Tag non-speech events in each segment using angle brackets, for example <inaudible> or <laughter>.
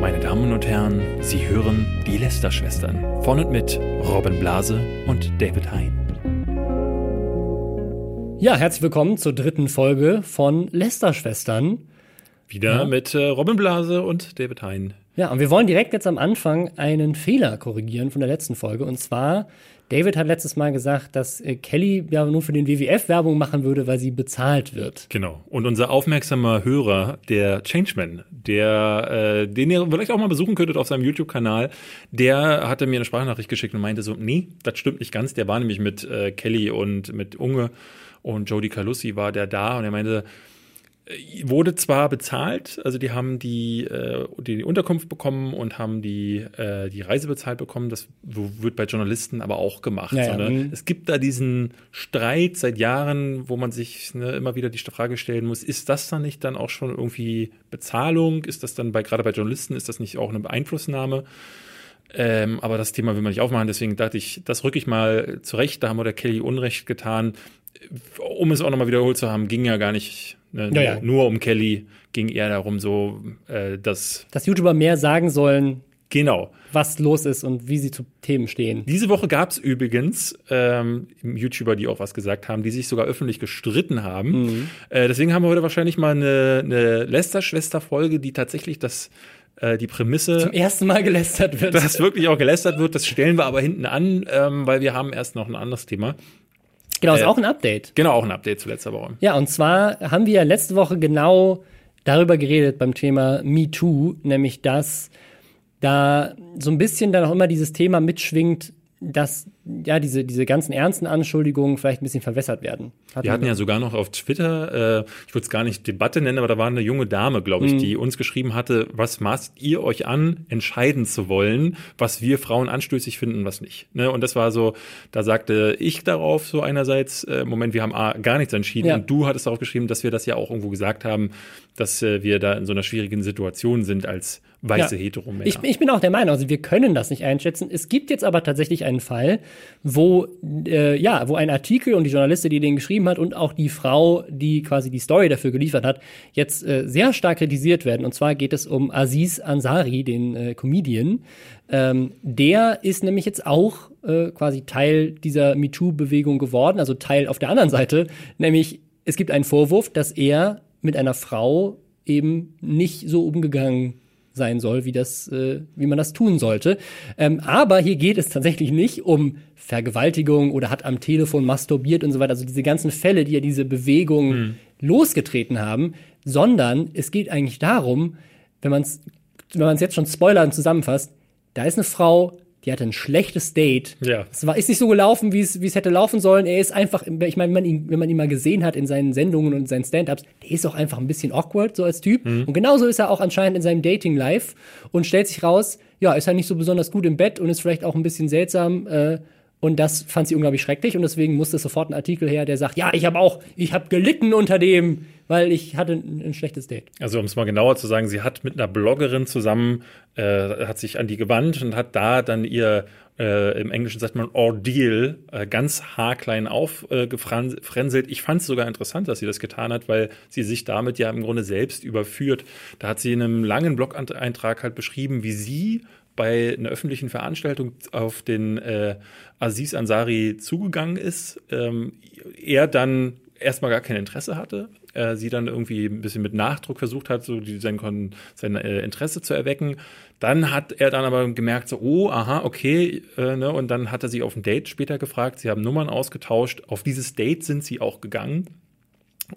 Meine Damen und Herren, Sie hören die Lester-Schwestern von und mit Robin Blase und David Hein. Ja, herzlich willkommen zur dritten Folge von Lester-Schwestern. Wieder ja. mit äh, Robin Blase und David Hein. Ja, und wir wollen direkt jetzt am Anfang einen Fehler korrigieren von der letzten Folge. Und zwar, David hat letztes Mal gesagt, dass äh, Kelly ja nur für den WWF Werbung machen würde, weil sie bezahlt wird. Genau. Und unser aufmerksamer Hörer, der Changeman, der, äh, den ihr vielleicht auch mal besuchen könntet auf seinem YouTube-Kanal, der hatte mir eine Sprachnachricht geschickt und meinte so, nee, das stimmt nicht ganz. Der war nämlich mit äh, Kelly und mit Unge und Jodie Calussi war der da und er meinte, wurde zwar bezahlt, also die haben die, äh, die Unterkunft bekommen und haben die, äh, die Reise bezahlt bekommen. Das wird bei Journalisten aber auch gemacht. Ja, so, ne? Es gibt da diesen Streit seit Jahren, wo man sich ne, immer wieder die Frage stellen muss, ist das dann nicht dann auch schon irgendwie Bezahlung? Ist das dann bei, gerade bei Journalisten, ist das nicht auch eine Beeinflussnahme? Ähm, aber das Thema will man nicht aufmachen, deswegen dachte ich, das rücke ich mal zurecht. Da haben wir der Kelly Unrecht getan. Um es auch nochmal wiederholt zu haben, ging ja gar nicht Ne? Ja, ja. Nur um Kelly ging eher darum, so äh, dass. Dass YouTuber mehr sagen sollen. Genau. Was los ist und wie sie zu Themen stehen. Diese Woche gab es übrigens ähm, YouTuber, die auch was gesagt haben, die sich sogar öffentlich gestritten haben. Mhm. Äh, deswegen haben wir heute wahrscheinlich mal eine, eine Lester-Schwester-Folge, die tatsächlich das äh, die Prämisse. Zum ersten Mal gelästert wird. <laughs> Dass wirklich auch gelästert wird, das stellen wir aber hinten an, ähm, weil wir haben erst noch ein anderes Thema. Genau, ist äh, auch ein Update. Genau, auch ein Update zu letzter Woche. Ja, und zwar haben wir letzte Woche genau darüber geredet beim Thema Me Too, nämlich dass da so ein bisschen dann auch immer dieses Thema mitschwingt, dass ja diese, diese ganzen ernsten Anschuldigungen vielleicht ein bisschen verwässert werden. Hat Wir hatten ja sogar noch auf Twitter, äh, ich würde es gar nicht Debatte nennen, aber da war eine junge Dame, glaube ich, mhm. die uns geschrieben hatte, was maßt ihr euch an, entscheiden zu wollen, was wir Frauen anstößig finden, was nicht. Ne? Und das war so, da sagte ich darauf so einerseits, äh, Moment, wir haben A, gar nichts entschieden. Ja. Und du hattest darauf geschrieben, dass wir das ja auch irgendwo gesagt haben, dass äh, wir da in so einer schwierigen Situation sind als weiße ja. Heteromänner. Ich, ich bin auch der Meinung, also wir können das nicht einschätzen. Es gibt jetzt aber tatsächlich einen Fall, wo äh, ja, wo ein Artikel und die Journalistin, die den geschrieben hat und auch die Frau, die quasi die Story dafür geliefert hat, jetzt äh, sehr stark kritisiert werden. Und zwar geht es um Aziz Ansari, den äh, Comedian. Ähm, der ist nämlich jetzt auch äh, quasi Teil dieser MeToo-Bewegung geworden, also Teil auf der anderen Seite, nämlich es gibt einen Vorwurf, dass er mit einer Frau eben nicht so umgegangen sein soll, wie das, äh, wie man das tun sollte. Ähm, aber hier geht es tatsächlich nicht um Vergewaltigung oder hat am Telefon masturbiert und so weiter. Also diese ganzen Fälle, die ja diese Bewegung hm. losgetreten haben, sondern es geht eigentlich darum, wenn man es wenn man es jetzt schon spoilern zusammenfasst, da ist eine Frau, die hatte ein schlechtes Date. Ja. Es war, ist nicht so gelaufen, wie es, wie es hätte laufen sollen. Er ist einfach, ich meine, wenn man ihn, wenn man ihn mal gesehen hat in seinen Sendungen und in seinen Stand-ups, der ist auch einfach ein bisschen awkward, so als Typ. Mhm. Und genauso ist er auch anscheinend in seinem Dating-Life und stellt sich raus, ja, ist er nicht so besonders gut im Bett und ist vielleicht auch ein bisschen seltsam, äh, und das fand sie unglaublich schrecklich und deswegen musste sofort ein Artikel her, der sagt, ja, ich habe auch, ich habe gelitten unter dem, weil ich hatte ein, ein schlechtes Date. Also um es mal genauer zu sagen, sie hat mit einer Bloggerin zusammen, äh, hat sich an die gewandt und hat da dann ihr äh, im Englischen sagt man Ordeal, äh, ganz haarklein aufgefrenselt. Ich fand es sogar interessant, dass sie das getan hat, weil sie sich damit ja im Grunde selbst überführt. Da hat sie in einem langen Blog-Eintrag halt beschrieben, wie sie bei einer öffentlichen Veranstaltung auf den äh, Aziz Ansari zugegangen ist, ähm, er dann erstmal gar kein Interesse hatte, äh, sie dann irgendwie ein bisschen mit Nachdruck versucht hat, so die, sein, sein äh, Interesse zu erwecken. Dann hat er dann aber gemerkt, so, oh, aha, okay, äh, ne, und dann hat er sie auf ein Date später gefragt, sie haben Nummern ausgetauscht, auf dieses Date sind sie auch gegangen.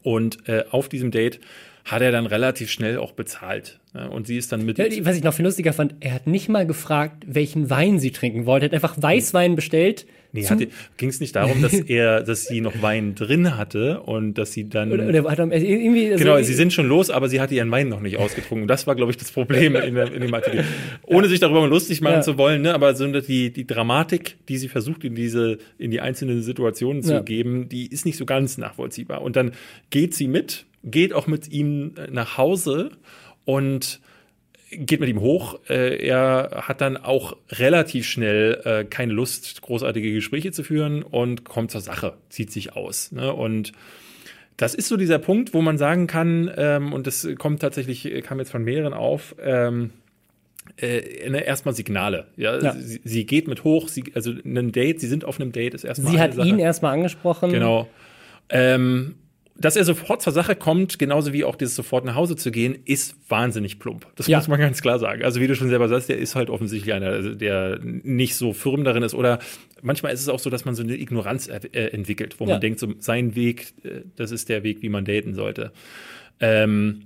Und äh, auf diesem Date hat er dann relativ schnell auch bezahlt. Und sie ist dann mit. Ja, was ich noch viel lustiger fand, er hat nicht mal gefragt, welchen Wein sie trinken wollte. Er hat einfach Weißwein bestellt. Nee, ging es nicht darum, dass <laughs> er, dass sie noch Wein drin hatte und dass sie dann. Oder, oder hat er, irgendwie, also genau, sie sind schon los, aber sie hatte ihren Wein noch nicht ausgetrunken. Das war, glaube ich, das Problem <laughs> in, der, in dem Artikel. Ohne ja. sich darüber lustig machen ja. zu wollen, ne? aber so die, die Dramatik, die sie versucht, in diese, in die einzelnen Situationen zu geben, die ist nicht so ganz nachvollziehbar. Und dann geht sie mit geht auch mit ihm äh, nach Hause und geht mit ihm hoch. Äh, er hat dann auch relativ schnell äh, keine Lust, großartige Gespräche zu führen und kommt zur Sache, zieht sich aus. Ne? Und das ist so dieser Punkt, wo man sagen kann, ähm, und das kommt tatsächlich, kam jetzt von mehreren auf, ähm, äh, erstmal Signale. Ja, Ja. Sie, sie geht mit hoch, sie, also ein Date, sie sind auf einem Date, ist erstmal Sie hat Sache. ihn erstmal angesprochen. Genau. Ähm, dass er sofort zur Sache kommt, genauso wie auch dieses sofort nach Hause zu gehen, ist wahnsinnig plump. Das Ja. muss man ganz klar sagen. Also wie du schon selber sagst, der ist halt offensichtlich einer, der nicht so firm darin ist. Oder manchmal ist es auch so, dass man so eine Ignoranz äh, entwickelt, wo Ja. man denkt, so sein Weg, äh, das ist der Weg, wie man daten sollte. Ähm,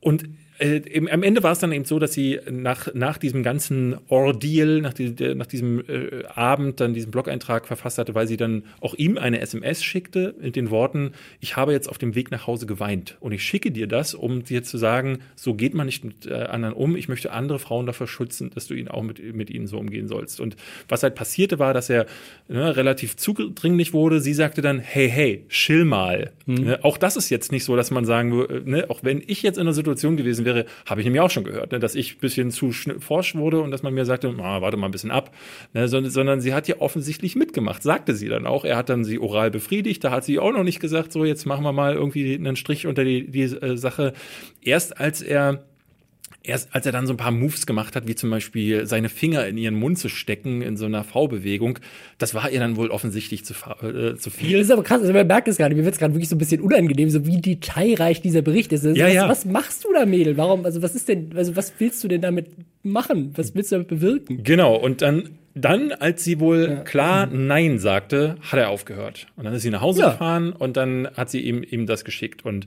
und äh, im, am Ende war es dann eben so, dass sie nach, nach diesem ganzen Ordeal, nach, die, nach diesem äh, Abend dann diesen Blog-Eintrag verfasst hatte, weil sie dann auch ihm eine SMS schickte mit den Worten, ich habe jetzt auf dem Weg nach Hause geweint und ich schicke dir das, um dir zu sagen, so geht man nicht mit äh, anderen um, ich möchte andere Frauen davor schützen, dass du ihn auch mit, mit ihnen so umgehen sollst. Und was halt passierte war, dass er ne, relativ zudringlich wurde. Sie sagte dann, hey, hey, chill mal. Ne, auch das ist jetzt nicht so, dass man sagen würde, ne, auch wenn ich jetzt in einer Situation gewesen wäre, habe ich nämlich auch schon gehört, ne, dass ich ein bisschen zu forsch wurde und dass man mir sagte, ah, warte mal ein bisschen ab. Ne, sondern, sondern sie hat ja offensichtlich mitgemacht, sagte sie dann auch. Er hat dann sie oral befriedigt, da hat sie auch noch nicht gesagt, so jetzt machen wir mal irgendwie einen Strich unter die, die äh, Sache. Erst als er Erst als er dann so ein paar Moves gemacht hat, wie zum Beispiel seine Finger in ihren Mund zu stecken in so einer V-Bewegung, das war ihr dann wohl offensichtlich zu, äh, zu viel. Das ist aber krass, also man merkt es gerade, mir wird es gerade wirklich so ein bisschen unangenehm, so wie detailreich dieser Bericht ist. Also Ja, was, ja. was machst du da, Mädel? Warum, also was ist denn, also was willst du denn damit machen? Was willst du damit bewirken? Genau, und dann, dann, als sie wohl klar Nein sagte, hat er aufgehört. Und dann ist sie nach Hause Ja. gefahren und dann hat sie ihm, ihm das geschickt. Und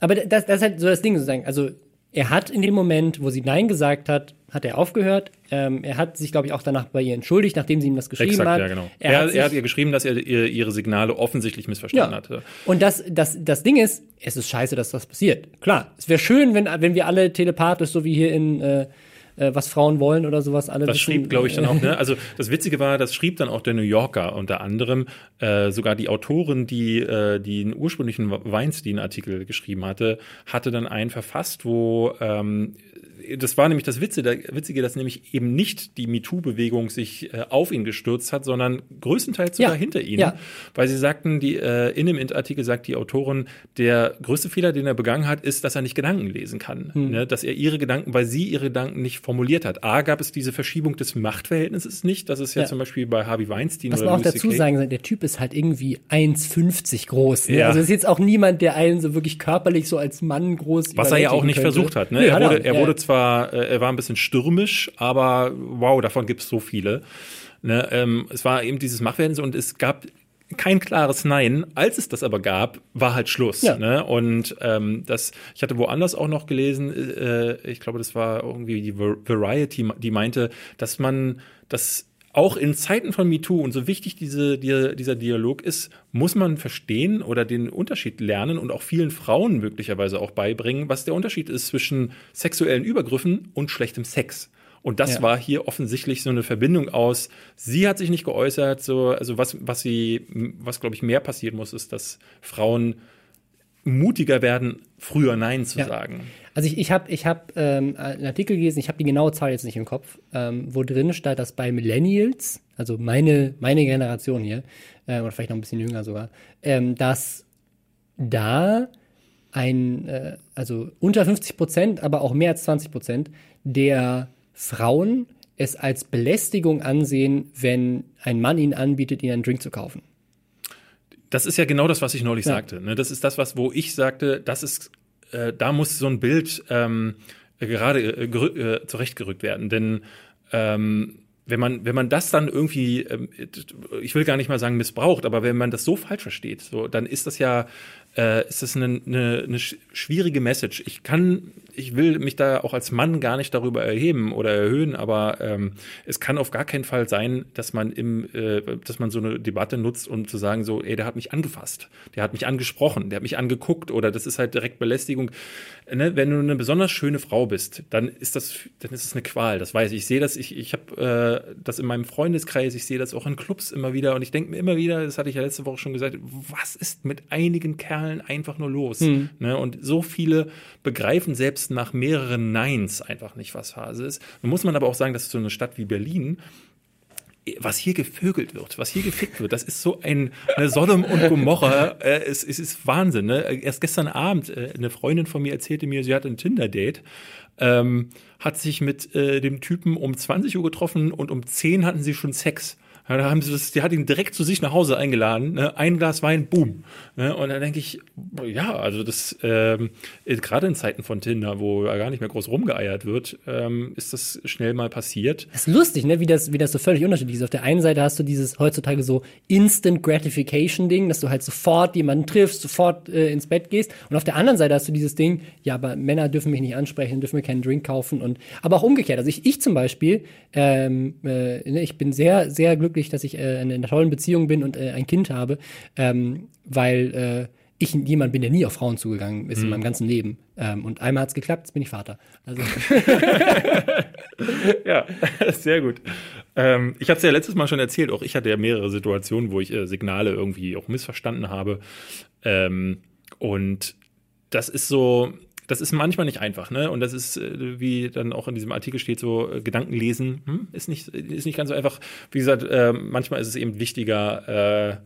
Aber das, das ist halt so das Ding sozusagen. Also er hat in dem Moment, wo sie Nein gesagt hat, hat er aufgehört. Ähm, er hat sich, glaube ich, auch danach bei ihr entschuldigt, nachdem sie ihm das geschrieben exakt, hat. ja, genau. Er, Er, hat, er, hat sich, ihr geschrieben, dass er ihr, ihre Signale offensichtlich missverstanden ja. hatte. Und das, das, das Ding ist, es ist scheiße, dass das passiert. Klar, es wäre schön, wenn, wenn wir alle telepathisch, so wie hier in äh, äh, Was Frauen wollen oder sowas, alle Das wissen, schrieb, glaube ich, dann auch, <laughs> ne? Also das Witzige war, das schrieb dann auch der New Yorker unter anderem, äh, sogar die Autorin, die äh, die den ursprünglichen Weinstein-Artikel geschrieben hatte, hatte dann einen verfasst, wo ähm, das war nämlich das Witzige, dass nämlich eben nicht die MeToo-Bewegung sich äh, auf ihn gestürzt hat, sondern größtenteils sogar Ja, hinter ihn. ja. Weil sie sagten, die, äh, in dem Artikel sagt die Autorin, der größte Fehler, den er begangen hat, ist, dass er nicht Gedanken lesen kann. Hm. Ne? Dass er ihre Gedanken, weil sie ihre Gedanken nicht formuliert hat. A, gab es diese Verschiebung des Machtverhältnisses nicht. Das ist ja, Ja. zum Beispiel bei Harvey Weinstein Was oder man auch Louis dazu sagen soll, der Typ ist halt irgendwie 1,50 groß. Ne? Ja. Also ist jetzt auch niemand, der einen so wirklich körperlich so als Mann groß Was er ja auch nicht könnte. versucht hat. Ne? Nö, er, wurde, er wurde zwar, äh, er war ein bisschen stürmisch, aber wow, davon gibt es so viele. Ne? Ähm, es war eben dieses Machtverhältnis und es gab kein klares Nein. Als es das aber gab, war halt Schluss. Ja. Ne? Und ähm, das, ich hatte woanders auch noch gelesen, äh, ich glaube, das war irgendwie die Var- Variety, die meinte, dass man das auch in Zeiten von MeToo und so wichtig diese, die, dieser Dialog ist, muss man verstehen oder den Unterschied lernen und auch vielen Frauen möglicherweise auch beibringen, was der Unterschied ist zwischen sexuellen Übergriffen und schlechtem Sex. Und das Ja. war hier offensichtlich so eine Verbindung aus, sie hat sich nicht geäußert, so, also was, was sie, was glaube ich mehr passieren muss, ist, dass Frauen mutiger werden, früher Nein zu Ja. sagen. Also ich, ich habe ich hab, ähm, einen Artikel gelesen, ich habe die genaue Zahl jetzt nicht im Kopf, ähm, wo drin stand, dass bei Millennials, also meine, meine Generation hier, äh, oder vielleicht noch ein bisschen jünger sogar, ähm, dass da ein, äh, also unter 50 Prozent, aber auch mehr als 20 Prozent der Frauen es als Belästigung ansehen, wenn ein Mann ihnen anbietet, ihnen einen Drink zu kaufen. Das ist ja genau das, was ich neulich Ja. sagte. Ne? Das ist das, was, wo ich sagte, das ist, äh, da muss so ein Bild ähm, gerade äh, äh, zurechtgerückt werden. Denn ähm, wenn man, wenn man das dann irgendwie, ähm, ich will gar nicht mal sagen missbraucht, aber wenn man das so falsch versteht, so, dann ist das ja, äh, ist das eine, eine, eine schwierige Message. Ich kann, ich will mich da auch als Mann gar nicht darüber erheben oder erhöhen, aber ähm, es kann auf gar keinen Fall sein, dass man im, äh, dass man so eine Debatte nutzt, um zu sagen, so, ey, der hat mich angefasst, der hat mich angesprochen, der hat mich angeguckt oder das ist halt direkt Belästigung. Ne? Wenn du eine besonders schöne Frau bist, dann ist das, dann ist es eine Qual. Das weiß ich. Ich sehe das, ich, ich habe äh, das in meinem Freundeskreis, ich sehe das auch in Clubs immer wieder und ich denke mir immer wieder, das hatte ich ja letzte Woche schon gesagt, was ist mit einigen Kerlen einfach nur los? Ne? Und so viele begreifen selbst nach mehreren Neins einfach nicht, was Phase ist. Nun muss man aber auch sagen, dass so eine Stadt wie Berlin was hier gevögelt wird, was hier gefickt wird, das ist so ein eine Sodom und Gomorra. Äh, es, es ist Wahnsinn. Ne? Erst gestern Abend äh, eine Freundin von mir erzählte mir, sie hatte ein Tinder-Date, ähm, hat sich mit äh, dem Typen um 20 Uhr getroffen und um 10 hatten sie schon Sex. Da haben sie das, die hat ihn direkt zu sich nach Hause eingeladen, ne? ein Glas Wein, boom. Ne? Und dann denke ich, ja, also das ähm, gerade in Zeiten von Tinder, wo gar nicht mehr groß rumgeeiert wird, ähm, ist das schnell mal passiert. Das ist lustig, ne? wie, das, wie das so völlig unterschiedlich ist. Auf der einen Seite hast du dieses heutzutage so Instant Gratification-Ding, dass du halt sofort jemanden triffst, sofort äh, ins Bett gehst. Und auf der anderen Seite hast du dieses Ding, ja, aber Männer dürfen mich nicht ansprechen, dürfen mir keinen Drink kaufen. und Aber auch umgekehrt. Also ich, ich zum Beispiel, ähm, äh, ne, ich bin sehr, sehr glücklich glücklich, dass ich äh, in einer tollen Beziehung bin und äh, ein Kind habe, ähm, weil äh, ich jemand bin, der nie auf Frauen zugegangen ist mhm. in meinem ganzen Leben. Ähm, und einmal hat es geklappt, jetzt bin ich Vater. Also. <laughs> ja, sehr gut. Ähm, ich habe es ja letztes Mal schon erzählt, auch ich hatte ja mehrere Situationen, wo ich äh, Signale irgendwie auch missverstanden habe. Ähm, und das ist so, das ist manchmal nicht einfach, ne? Und das ist, äh, wie dann auch in diesem Artikel steht, so äh, Gedanken lesen, hm? ist, nicht, ist nicht ganz so einfach. Wie gesagt, äh, manchmal ist es eben wichtiger, äh,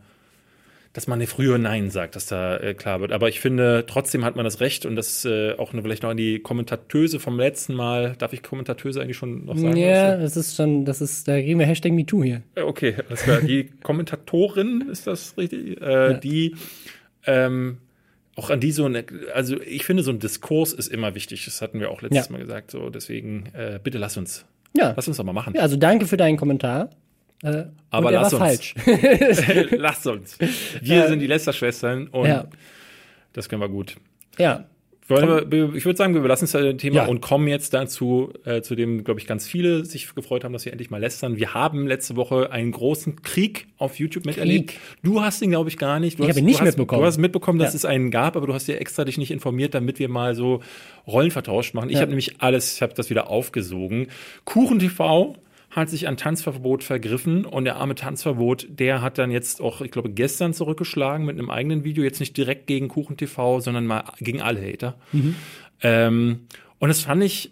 dass man eine frühe Nein sagt, dass da äh, klar wird. Aber ich finde, trotzdem hat man das Recht und das äh, auch eine, vielleicht noch an die Kommentatöse vom letzten Mal. Darf ich Kommentatöse eigentlich schon noch sagen? Ja, das ist schon, das ist, da reden wir Hashtag MeToo hier. Okay, alles klar. Die Kommentatorin, ist das richtig? Äh, ja. Die ähm, auch an die so eine, also ich finde, so ein Diskurs ist immer wichtig. Das hatten wir auch letztes ja. Mal gesagt. So, deswegen, äh, bitte lass uns. Ja. Lass uns doch mal machen. Ja, also danke für deinen Kommentar. Äh, Aber lass uns. falsch. <laughs> lass uns. Wir ja. sind die Lester-Schwestern und ja. das können wir gut. Ja. Wir, ich würde sagen, wir belassen das Thema ja. und kommen jetzt dazu, äh, zu dem, glaube ich, ganz viele sich gefreut haben, dass wir endlich mal lästern. Wir haben letzte Woche einen großen Krieg auf YouTube miterlebt. Krieg. Du hast ihn, glaube ich, gar nicht. Du ich habe ihn nicht mitbekommen. du hast mitbekommen, dass ja. es einen gab, aber du hast dir extra dich nicht informiert, damit wir mal so Rollen vertauscht machen. Ich ja. habe nämlich alles, ich habe das wieder aufgesogen. Kuchen TV hat sich an Tanzverbot vergriffen und der arme Tanzverbot, der hat dann jetzt auch, ich glaube, gestern zurückgeschlagen mit einem eigenen Video, jetzt nicht direkt gegen Kuchen TV, sondern mal gegen alle Hater. Mhm. Ähm, und das fand ich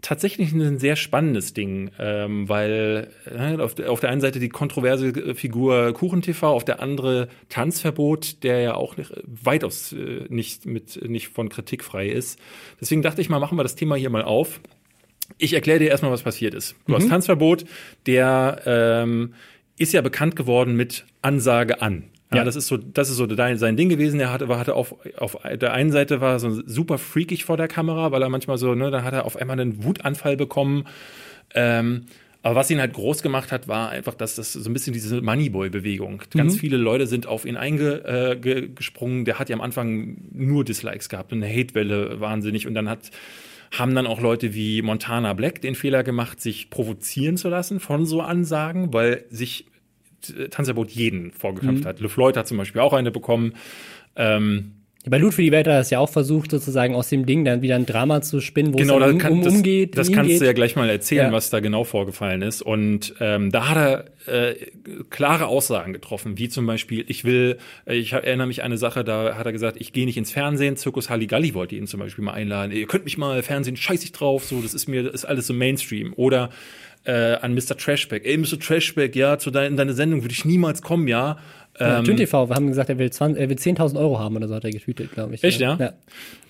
tatsächlich ein sehr spannendes Ding, ähm, weil äh, auf, auf, der einen Seite die kontroverse Figur Kuchen TV, auf der andere Tanzverbot, der ja auch nicht, weitaus äh, nicht mit nicht von Kritik frei ist. Deswegen dachte ich mal, machen wir das Thema hier mal auf. Ich erkläre dir erstmal, was passiert ist. Du mhm. hast Tanzverbot, der ähm, ist ja bekannt geworden mit Ansage an. Ja, ja, das ist so, das ist so sein Ding gewesen. Er hatte, hatte auf, auf der einen Seite war so super freakig vor der Kamera, weil er manchmal so, ne, da hat er auf einmal einen Wutanfall bekommen. Ähm, aber was ihn halt groß gemacht hat, war einfach, dass das so ein bisschen diese Moneyboy-Bewegung. Mhm. Ganz viele Leute sind auf ihn eingesprungen. Äh, der hat ja am Anfang nur Dislikes gehabt und eine Hatewelle wahnsinnig. Und dann hat haben dann auch Leute wie Montana Black den Fehler gemacht, sich provozieren zu lassen von so Ansagen, weil sich Tanzverbot jeden vorgekämpft mhm. hat. LeFloid hat zum Beispiel auch eine bekommen. Ähm, bei Loot für die Welt hat es ja auch versucht, sozusagen aus dem Ding dann wieder ein Drama zu spinnen, wo genau, es um, kann, um, umgeht. Das, das kannst geht. du ja gleich mal erzählen, ja. was da genau vorgefallen ist. Und ähm, da hat er äh, klare Aussagen getroffen, wie zum Beispiel, ich will, ich erinnere mich an eine Sache, da hat er gesagt, ich gehe nicht ins Fernsehen, Zirkus Halligalli wollte ihn zum Beispiel mal einladen, ihr könnt mich mal Fernsehen, scheiß ich drauf, so, das ist mir, das ist alles so Mainstream. Oder äh, an Mr. Trashback. Ey, Mr. Trashback, ja, zu dein, in deine Sendung würde ich niemals kommen, ja. Ja, ähm, TV, wir haben gesagt, er will, will 10.000 Euro haben oder so, hat er getweetet, glaube ich. Echt, ja? ja.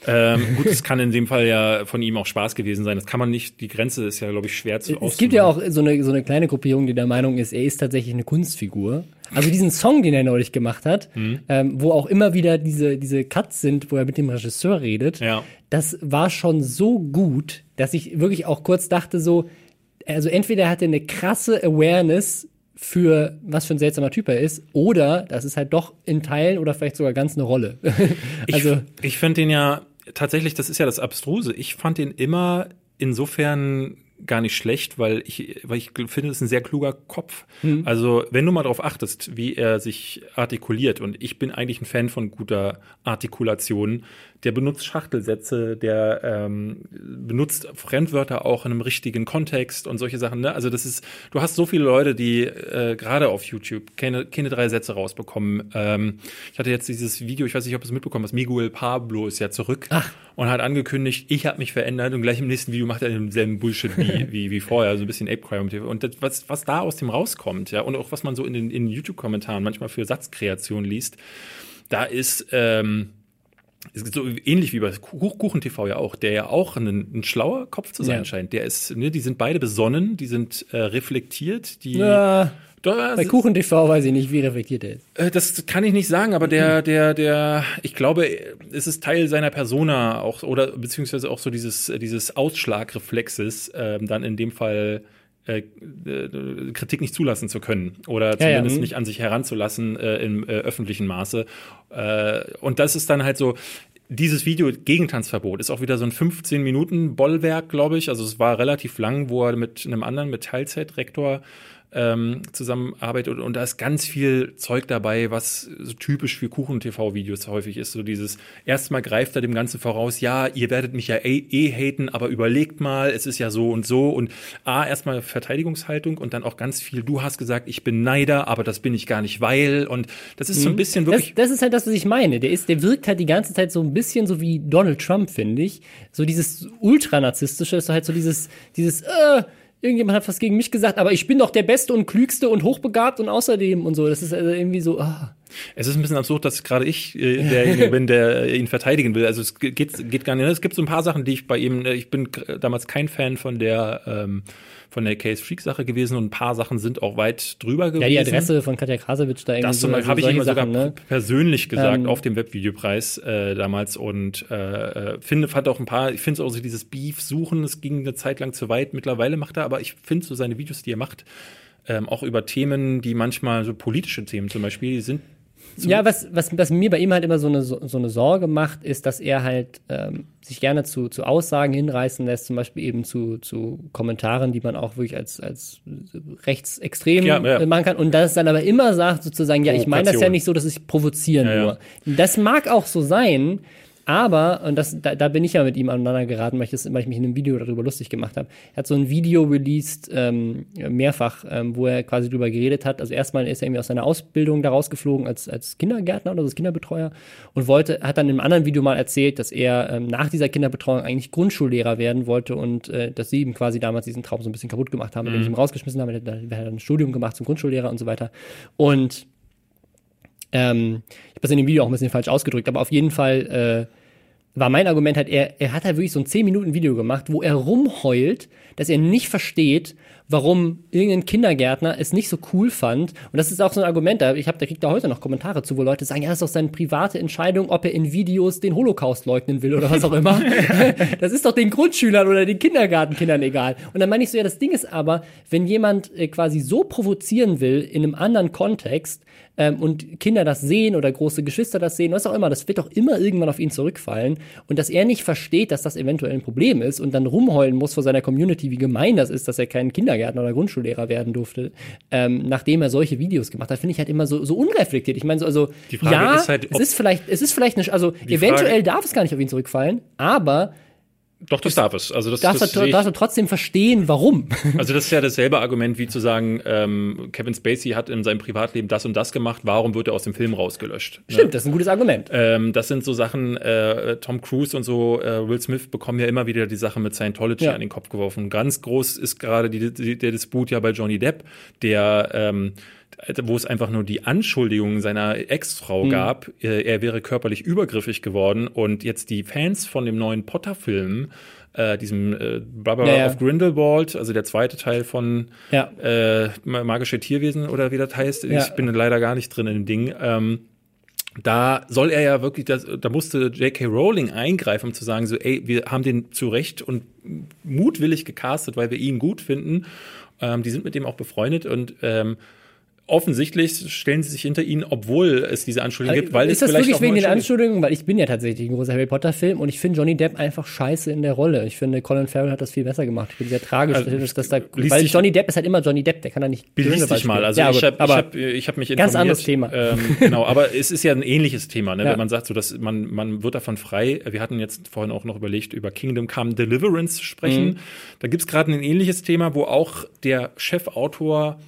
Ähm, gut, es kann in dem Fall ja von ihm auch Spaß gewesen sein. Das kann man nicht, die Grenze ist ja, glaube ich, schwer zu Es auszumachen. gibt ja auch so eine, so eine kleine Gruppierung, die der Meinung ist, er ist tatsächlich eine Kunstfigur. Also diesen Song, den er neulich gemacht hat, mhm. ähm, wo auch immer wieder diese, diese Cuts sind, wo er mit dem Regisseur redet, ja. das war schon so gut, dass ich wirklich auch kurz dachte so, also entweder hat er eine krasse Awareness für was für ein seltsamer Typ er ist, oder das ist halt doch in Teilen oder vielleicht sogar ganz eine Rolle. <laughs> also ich, ich finde den ja tatsächlich, das ist ja das Abstruse. Ich fand den immer insofern gar nicht schlecht, weil ich, weil ich finde, es ist ein sehr kluger Kopf. Mhm. Also, wenn du mal darauf achtest, wie er sich artikuliert, und ich bin eigentlich ein Fan von guter Artikulation, der benutzt Schachtelsätze, der ähm, benutzt Fremdwörter auch in einem richtigen Kontext und solche Sachen. Ne? Also das ist, du hast so viele Leute, die äh, gerade auf YouTube keine, keine drei Sätze rausbekommen. Ähm, ich hatte jetzt dieses Video, ich weiß nicht, ob du es mitbekommen hast, Miguel Pablo ist ja zurück. Ach. Und hat angekündigt, ich habe mich verändert und gleich im nächsten Video macht er denselben Bullshit wie, <laughs> wie, wie vorher, also ein bisschen Ape Crime. Und das, was, was da aus dem rauskommt, ja, und auch was man so in den in YouTube-Kommentaren manchmal für Satzkreation liest, da ist, ähm, ist so ähnlich wie bei Kuchen TV ja auch, der ja auch ein, ein schlauer Kopf zu sein Ja. scheint. Der ist, ne, die sind beide besonnen, die sind äh, reflektiert, die Ja, bei Kuchen TV weiß ich nicht, wie reflektiert er ist. äh, Das kann ich nicht sagen, aber der, der, der, ich glaube, es ist Teil seiner Persona auch oder beziehungsweise auch so dieses, äh, dieses Ausschlagreflexes, ähm, dann in dem Fall äh, äh, Kritik nicht zulassen zu können oder Ja, ja, zumindest mhm. nicht an sich heranzulassen äh, im äh, öffentlichen Maße. Äh, und das ist dann halt so. Dieses Video Gegentanzverbot ist auch wieder so ein 15 Minuten Bollwerk, glaube ich. Also es war relativ lang, wo er mit einem anderen mit Teilzeitrektor ähm, zusammenarbeitet und, und da ist ganz viel Zeug dabei, was so typisch für Kuchen-TV-Videos häufig ist. So dieses, erstmal greift er dem Ganzen voraus, ja, ihr werdet mich ja eh, eh haten, aber überlegt mal, es ist ja so und so und A, erstmal Verteidigungshaltung und dann auch ganz viel, du hast gesagt, ich bin Neider, aber das bin ich gar nicht, weil und das ist so ein bisschen Das, wirklich das ist halt das, was ich meine. Der ist, der wirkt halt die ganze Zeit so ein bisschen so wie Donald Trump, finde ich. So dieses ultranarzisstische ist halt so dieses, dieses, äh, irgendjemand hat was gegen mich gesagt, aber ich bin doch der Beste und Klügste und hochbegabt und außerdem und so. Das ist also irgendwie so, ah. Es ist ein bisschen absurd, dass gerade ich äh, derjenige <laughs> bin, der ihn verteidigen will. Also es geht, geht gar nicht. Es gibt so ein paar Sachen, die ich bei ihm, äh, ich bin damals kein Fan von der ähm, von der Case Freak Sache gewesen und ein paar Sachen sind auch weit drüber gewesen. Ja, die Adresse von Katja Krasowitsch da irgendwie Das so, Beispiel habe ich immer sogar ne? persönlich gesagt Ähm, auf dem Webvideopreis äh, damals und äh, äh, finde fand auch ein paar, ich finde auch so dieses Beef suchen, es ging eine Zeit lang zu weit. Mittlerweile macht er, aber ich finde so seine Videos, die er macht, ähm, auch über Themen, die manchmal so politische Themen zum Beispiel, die sind Ja, was, was, was mir bei ihm halt immer so eine, so eine Sorge macht, ist, dass er halt ähm, sich gerne zu, zu Aussagen hinreißen lässt, zum Beispiel eben zu, zu Kommentaren, die man auch wirklich als, als rechtsextrem Ja, ja. machen kann. Und das dann aber immer sagt, sozusagen, ja, ich meine das ja nicht so, dass ich provozieren ja. nur. Das mag auch so sein, aber, und das, da, da bin ich ja mit ihm aneinander geraten, weil ich, das, weil ich mich in einem Video darüber lustig gemacht habe. Er hat so ein Video released, ähm, mehrfach, ähm, wo er quasi drüber geredet hat. Also erstmal ist er irgendwie aus seiner Ausbildung da rausgeflogen als, als Kindergärtner oder als Kinderbetreuer und wollte, hat dann in einem anderen Video mal erzählt, dass er ähm, nach dieser Kinderbetreuung eigentlich Grundschullehrer werden wollte und äh, dass sie ihm quasi damals diesen Traum so ein bisschen kaputt gemacht haben, indem sie ihn rausgeschmissen haben. Er hat, er hat ein Studium gemacht zum Grundschullehrer und so weiter. Und ähm, ich habe das in dem Video auch ein bisschen falsch ausgedrückt, aber auf jeden Fall äh, war mein Argument halt, er, er hat halt wirklich so ein 10-Minuten-Video gemacht, wo er rumheult, dass er nicht versteht, warum irgendein Kindergärtner es nicht so cool fand. Und das ist auch so ein Argument, da, ich hab, da kriegt er heute noch Kommentare zu, wo Leute sagen, ja, das ist doch seine private Entscheidung, ob er in Videos den Holocaust leugnen will oder was auch immer. <laughs> das ist doch den Grundschülern oder den Kindergartenkindern egal. Und dann meine ich so, ja, das Ding ist aber, wenn jemand äh, quasi so provozieren will in einem anderen Kontext, ähm, und Kinder das sehen oder große Geschwister das sehen, was auch immer, das wird doch immer irgendwann auf ihn zurückfallen. Und dass er nicht versteht, dass das eventuell ein Problem ist und dann rumheulen muss vor seiner Community, wie gemein das ist, dass er kein Kindergärtner oder Grundschullehrer werden durfte, ähm, nachdem er solche Videos gemacht hat, finde ich halt immer so, so unreflektiert. Ich meine, so, also, ja, ist halt, es ist vielleicht, es ist vielleicht nicht, also eventuell Frage- darf es gar nicht auf ihn zurückfallen, aber Doch, das darf es. Also das, darf das er, darf er trotzdem verstehen, warum. <laughs> Also das ist ja dasselbe Argument wie zu sagen, ähm, Kevin Spacey hat in seinem Privatleben das und das gemacht, warum wird er aus dem Film rausgelöscht? Ne? Stimmt, das ist ein gutes Argument. Ähm, das sind so Sachen, äh, Tom Cruise und so, äh, Will Smith bekommen ja immer wieder die Sache mit Scientology Ja. an den Kopf geworfen. Ganz groß ist gerade die, die, der Disput ja bei Johnny Depp, der ähm, wo es einfach nur die Anschuldigung seiner Ex-Frau Mhm. gab, äh, er wäre körperlich übergriffig geworden und jetzt die Fans von dem neuen Potter-Film, äh, diesem äh, Brother Ja, ja. of Grindelwald, also der zweite Teil von Ja. äh, magische Tierwesen oder wie das heißt. Ich bin leider gar nicht drin in dem Ding. Ähm, da soll er ja wirklich, das, da musste J.K. Rowling eingreifen, um zu sagen, so, ey, wir haben den zu Recht und mutwillig gecastet, weil wir ihn gut finden. Ähm, die sind mit dem auch befreundet und ähm, offensichtlich stellen sie sich hinter ihn, obwohl es diese Anschuldigung gibt, weil ist es das vielleicht wirklich auch wegen nur den Anschuldigungen? Weil ich bin ja tatsächlich ein großer Harry Potter Film und ich finde Johnny Depp einfach scheiße in der Rolle. Ich finde Colin Farrell hat das viel besser gemacht. Ich bin sehr tragisch, Also, dass, da, weil Johnny Depp ist halt immer Johnny Depp, der kann da nicht Grindelwald dich mal. Also ja, ich habe ich hab, ich hab mich Ganz informiert. anderes Thema. Ähm, genau, aber es ist ja ein ähnliches Thema, ne? Ja. wenn man sagt, so dass man man wird davon frei. Wir hatten jetzt vorhin auch noch überlegt, über Kingdom Come Deliverance zu sprechen. Mhm. Da gibt's gerade ein ähnliches Thema, wo auch der Chefautor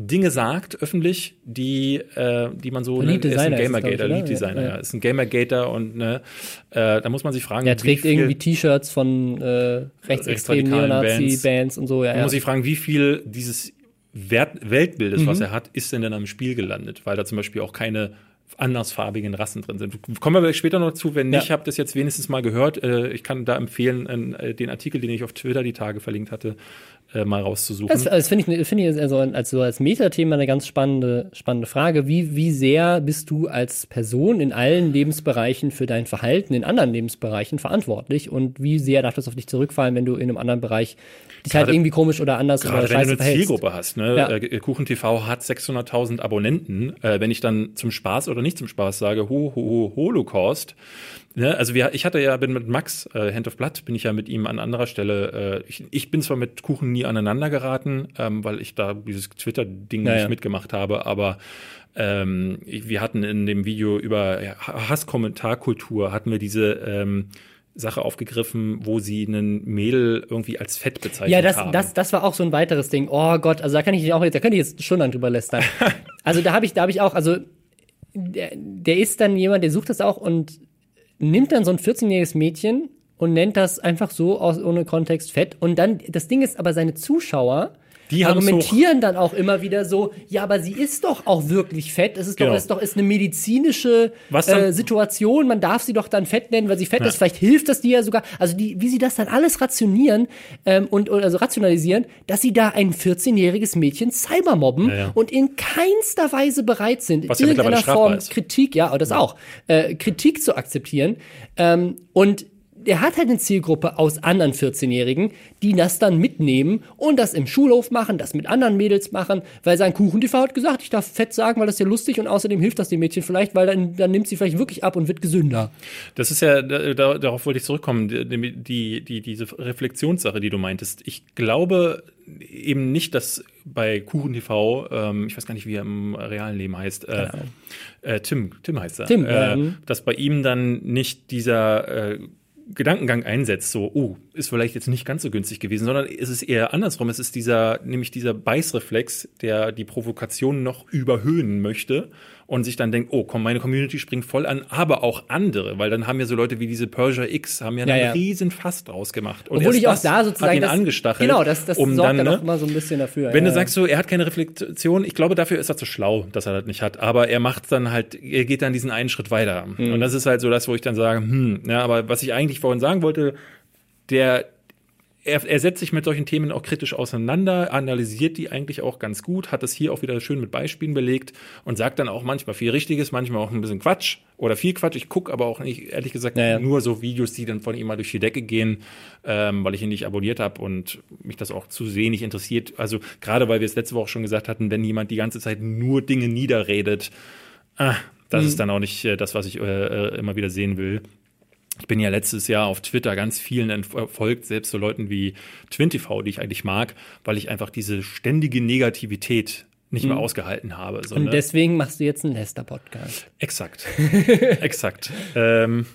Dinge sagt öffentlich, die, äh, die man so ne, ist ein Gamergater, Lead? Designer, Ja, ja, ist ein Gamergater und ne, äh, da muss man sich fragen, Er trägt irgendwie T-Shirts von äh, rechtsextremen Rechtsradikalen Neonazi-Bands und so. Ja, Man ja. muss sich fragen, wie viel dieses Wert Weltbildes, Mhm. was er hat, ist denn dann am Spiel gelandet, weil da zum Beispiel auch keine andersfarbigen Rassen drin sind. Kommen wir später noch dazu. Wenn nicht, Ja. habt ihr das jetzt wenigstens mal gehört. Äh, ich kann da empfehlen, äh, den Artikel, den ich auf Twitter die Tage verlinkt hatte, äh, mal rauszusuchen. Das, das finde ich, finde ich also als, so als Metathema eine ganz spannende, spannende Frage. Wie, wie sehr bist du als Person in allen Lebensbereichen für dein Verhalten in anderen Lebensbereichen verantwortlich und wie sehr darf das auf dich zurückfallen, wenn du in einem anderen Bereich dich halt irgendwie komisch oder anders oder Gerade wenn du eine verhältst? Zielgruppe hast. Ne? Ja. Äh, Kuchen TV hat 600.000 Abonnenten. Äh, wenn ich dann zum Spaß oder nicht zum Spaß sage, ho, ho, ho Holocaust. Ne? Also wir, ich hatte ja, bin mit Max, äh, Hand of Blood, bin ich ja mit ihm an anderer Stelle. Äh, ich, ich bin zwar mit Kuchen nie aneinander geraten, ähm, weil ich da dieses Twitter-Ding Ja, nicht mitgemacht habe, aber ähm, wir hatten in dem Video über Hasskommentarkultur, hatten wir diese ähm, Sache aufgegriffen, wo sie einen Mädel irgendwie als fett bezeichnet Ja, das, haben. das, das war auch so ein weiteres Ding. Oh Gott, also da kann ich auch jetzt, da könnte ich jetzt stundenlang drüber lästern. <laughs> also da habe ich, da habe ich auch, also der, der ist dann jemand, der sucht das auch und nimmt dann so ein 14-jähriges Mädchen und nennt das einfach so aus, ohne Kontext fett. Und dann, das Ding ist aber, seine Zuschauer Die argumentieren dann auch immer wieder so, ja, aber sie ist doch auch wirklich fett. Es ist doch, Genau. es ist doch ist eine medizinische dann- äh, Situation. Man darf sie doch dann fett nennen, weil sie fett ist. Vielleicht hilft das dir ja sogar. Also die, wie sie das dann alles rationieren ähm, und also rationalisieren, dass sie da ein 14-jähriges Mädchen cybermobben Ja, ja. und in keinster Weise bereit sind, Was ja mittlerweile irgendeiner Form ist. Kritik, ja, das auch, äh, Kritik zu akzeptieren. Ähm, und der hat halt eine Zielgruppe aus anderen 14-Jährigen, die das dann mitnehmen und das im Schulhof machen, das mit anderen Mädels machen, weil sein Kuchen-TV hat gesagt, ich darf fett sagen, weil das ist ja lustig und außerdem hilft das dem Mädchen vielleicht, weil dann, dann nimmt sie vielleicht wirklich ab und wird gesünder. Das ist ja, da, da, darauf wollte ich zurückkommen, die, die, die, diese Reflexionssache, die du meintest. Ich glaube eben nicht, dass bei Kuchen TV, ähm, ich weiß gar nicht, wie er im realen Leben heißt, äh, äh, Tim, Tim heißt er, Tim, äh, mhm. dass bei ihm dann nicht dieser äh, Gedankengang einsetzt, so, oh, ist vielleicht jetzt nicht ganz so günstig gewesen, sondern es ist eher andersrum. Es ist dieser, nämlich dieser Beißreflex, der die Provokation noch überhöhen möchte und sich dann denkt, oh, komm, meine Community springt voll an, aber auch andere, weil dann haben ja so Leute wie diese Persia X, haben ja, Ja, einen ja. riesen Fass draus gemacht. Und Obwohl ich auch da sozusagen hat ihn das, angestachelt. Genau, das, das um sorgt dann, dann, ne, auch immer so ein bisschen dafür. wenn ja, du sagst so, er hat keine Reflexion, ich glaube, dafür ist er zu schlau, dass er das nicht hat. Aber er macht dann halt, er geht dann diesen einen Schritt weiter. Mhm. Und das ist halt so das, wo ich dann sage, hm, ja, aber was ich eigentlich vorhin sagen wollte, der, er, er setzt sich mit solchen Themen auch kritisch auseinander, analysiert die eigentlich auch ganz gut, hat es hier auch wieder schön mit Beispielen belegt und sagt dann auch manchmal viel Richtiges, manchmal auch ein bisschen Quatsch oder viel Quatsch. Ich gucke aber auch nicht, ehrlich gesagt, Ja, ja. nur so Videos, die dann von ihm mal durch die Decke gehen, ähm, weil ich ihn nicht abonniert habe und mich das auch zu wenig interessiert. Also gerade weil wir es letzte Woche schon gesagt hatten, wenn jemand die ganze Zeit nur Dinge niederredet, ah, das Mhm. ist dann auch nicht äh, das, was ich äh, äh, immer wieder sehen will. Ich bin ja letztes Jahr auf Twitter ganz vielen entfolgt, selbst so Leuten wie TwinTV, die ich eigentlich mag, weil ich einfach diese ständige Negativität nicht mehr ausgehalten habe. So, Mhm. Und ne? deswegen machst du jetzt einen Lester-Podcast. Exakt. <laughs> Exakt. Ähm,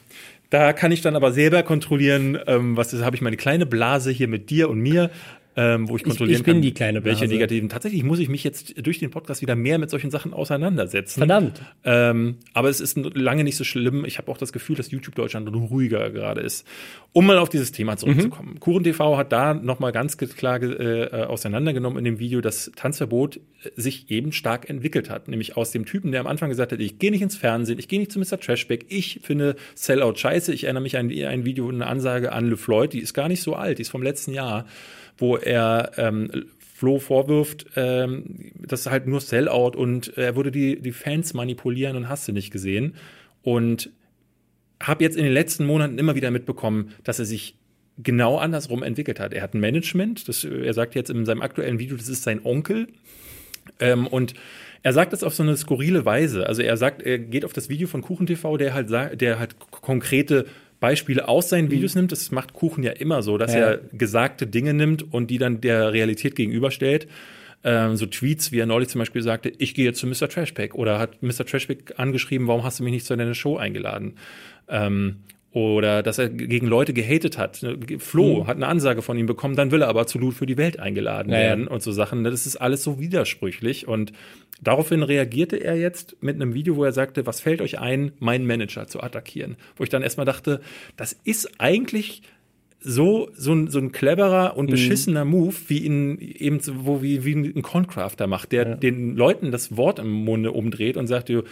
da kann ich dann aber selber kontrollieren, ähm, was ist, habe ich meine kleine Blase hier mit dir und mir, ähm, wo ich kontrollieren ich bin kann, die kleine welche Blase. negativen. Tatsächlich muss ich mich jetzt durch den Podcast wieder mehr mit solchen Sachen auseinandersetzen. Verdammt. Ähm, aber es ist lange nicht so schlimm. Ich habe auch das Gefühl, dass YouTube Deutschland ruhiger gerade ist. Um mal auf dieses Thema zurückzukommen. Kuchen TV hat da nochmal ganz klar äh, auseinandergenommen in dem Video, dass Tanzverbot äh, sich eben stark entwickelt hat. Nämlich aus dem Typen, der am Anfang gesagt hat, ich gehe nicht ins Fernsehen, ich gehe nicht zu Mr. Trashback, ich finde Sellout scheiße. Ich erinnere mich an ein Video, eine Ansage an LeFloid, die ist gar nicht so alt, die ist vom letzten Jahr, wo er ähm, Flo vorwirft, ähm, das ist halt nur Sellout und er würde die, die Fans manipulieren und hast du nicht gesehen. Und habe jetzt in den letzten Monaten immer wieder mitbekommen, dass er sich genau andersrum entwickelt hat. Er hat ein Management, das, er sagt jetzt in seinem aktuellen Video, das ist sein Onkel. Ähm, und er sagt das auf so eine skurrile Weise. Also er sagt, er geht auf das Video von Kuchen TV, der halt der halt konkrete Beispiele aus seinen Videos nimmt. Das macht Kuchen ja immer so, dass Ja. er gesagte Dinge nimmt und die dann der Realität gegenüberstellt. Ähm, so Tweets, wie er neulich zum Beispiel sagte, ich gehe jetzt zu Mr. Trashpack oder hat Mr. Trashpack angeschrieben, warum hast du mich nicht zu deiner Show eingeladen? Ähm, oder dass er gegen Leute gehatet hat. Flo mhm. hat eine Ansage von ihm bekommen, dann will er aber absolut für die Welt eingeladen ja, werden ja. und so Sachen. Das ist alles so widersprüchlich und daraufhin reagierte er jetzt mit einem Video, wo er sagte, was fällt euch ein, meinen Manager zu attackieren? Wo ich dann erstmal dachte, das ist eigentlich so, so ein, so ein cleverer und mhm. beschissener mhm. Move, wie ihn eben, wo, wie, wie ein Concrafter macht, der ja. den Leuten das Wort im Munde umdreht und sagt, äh,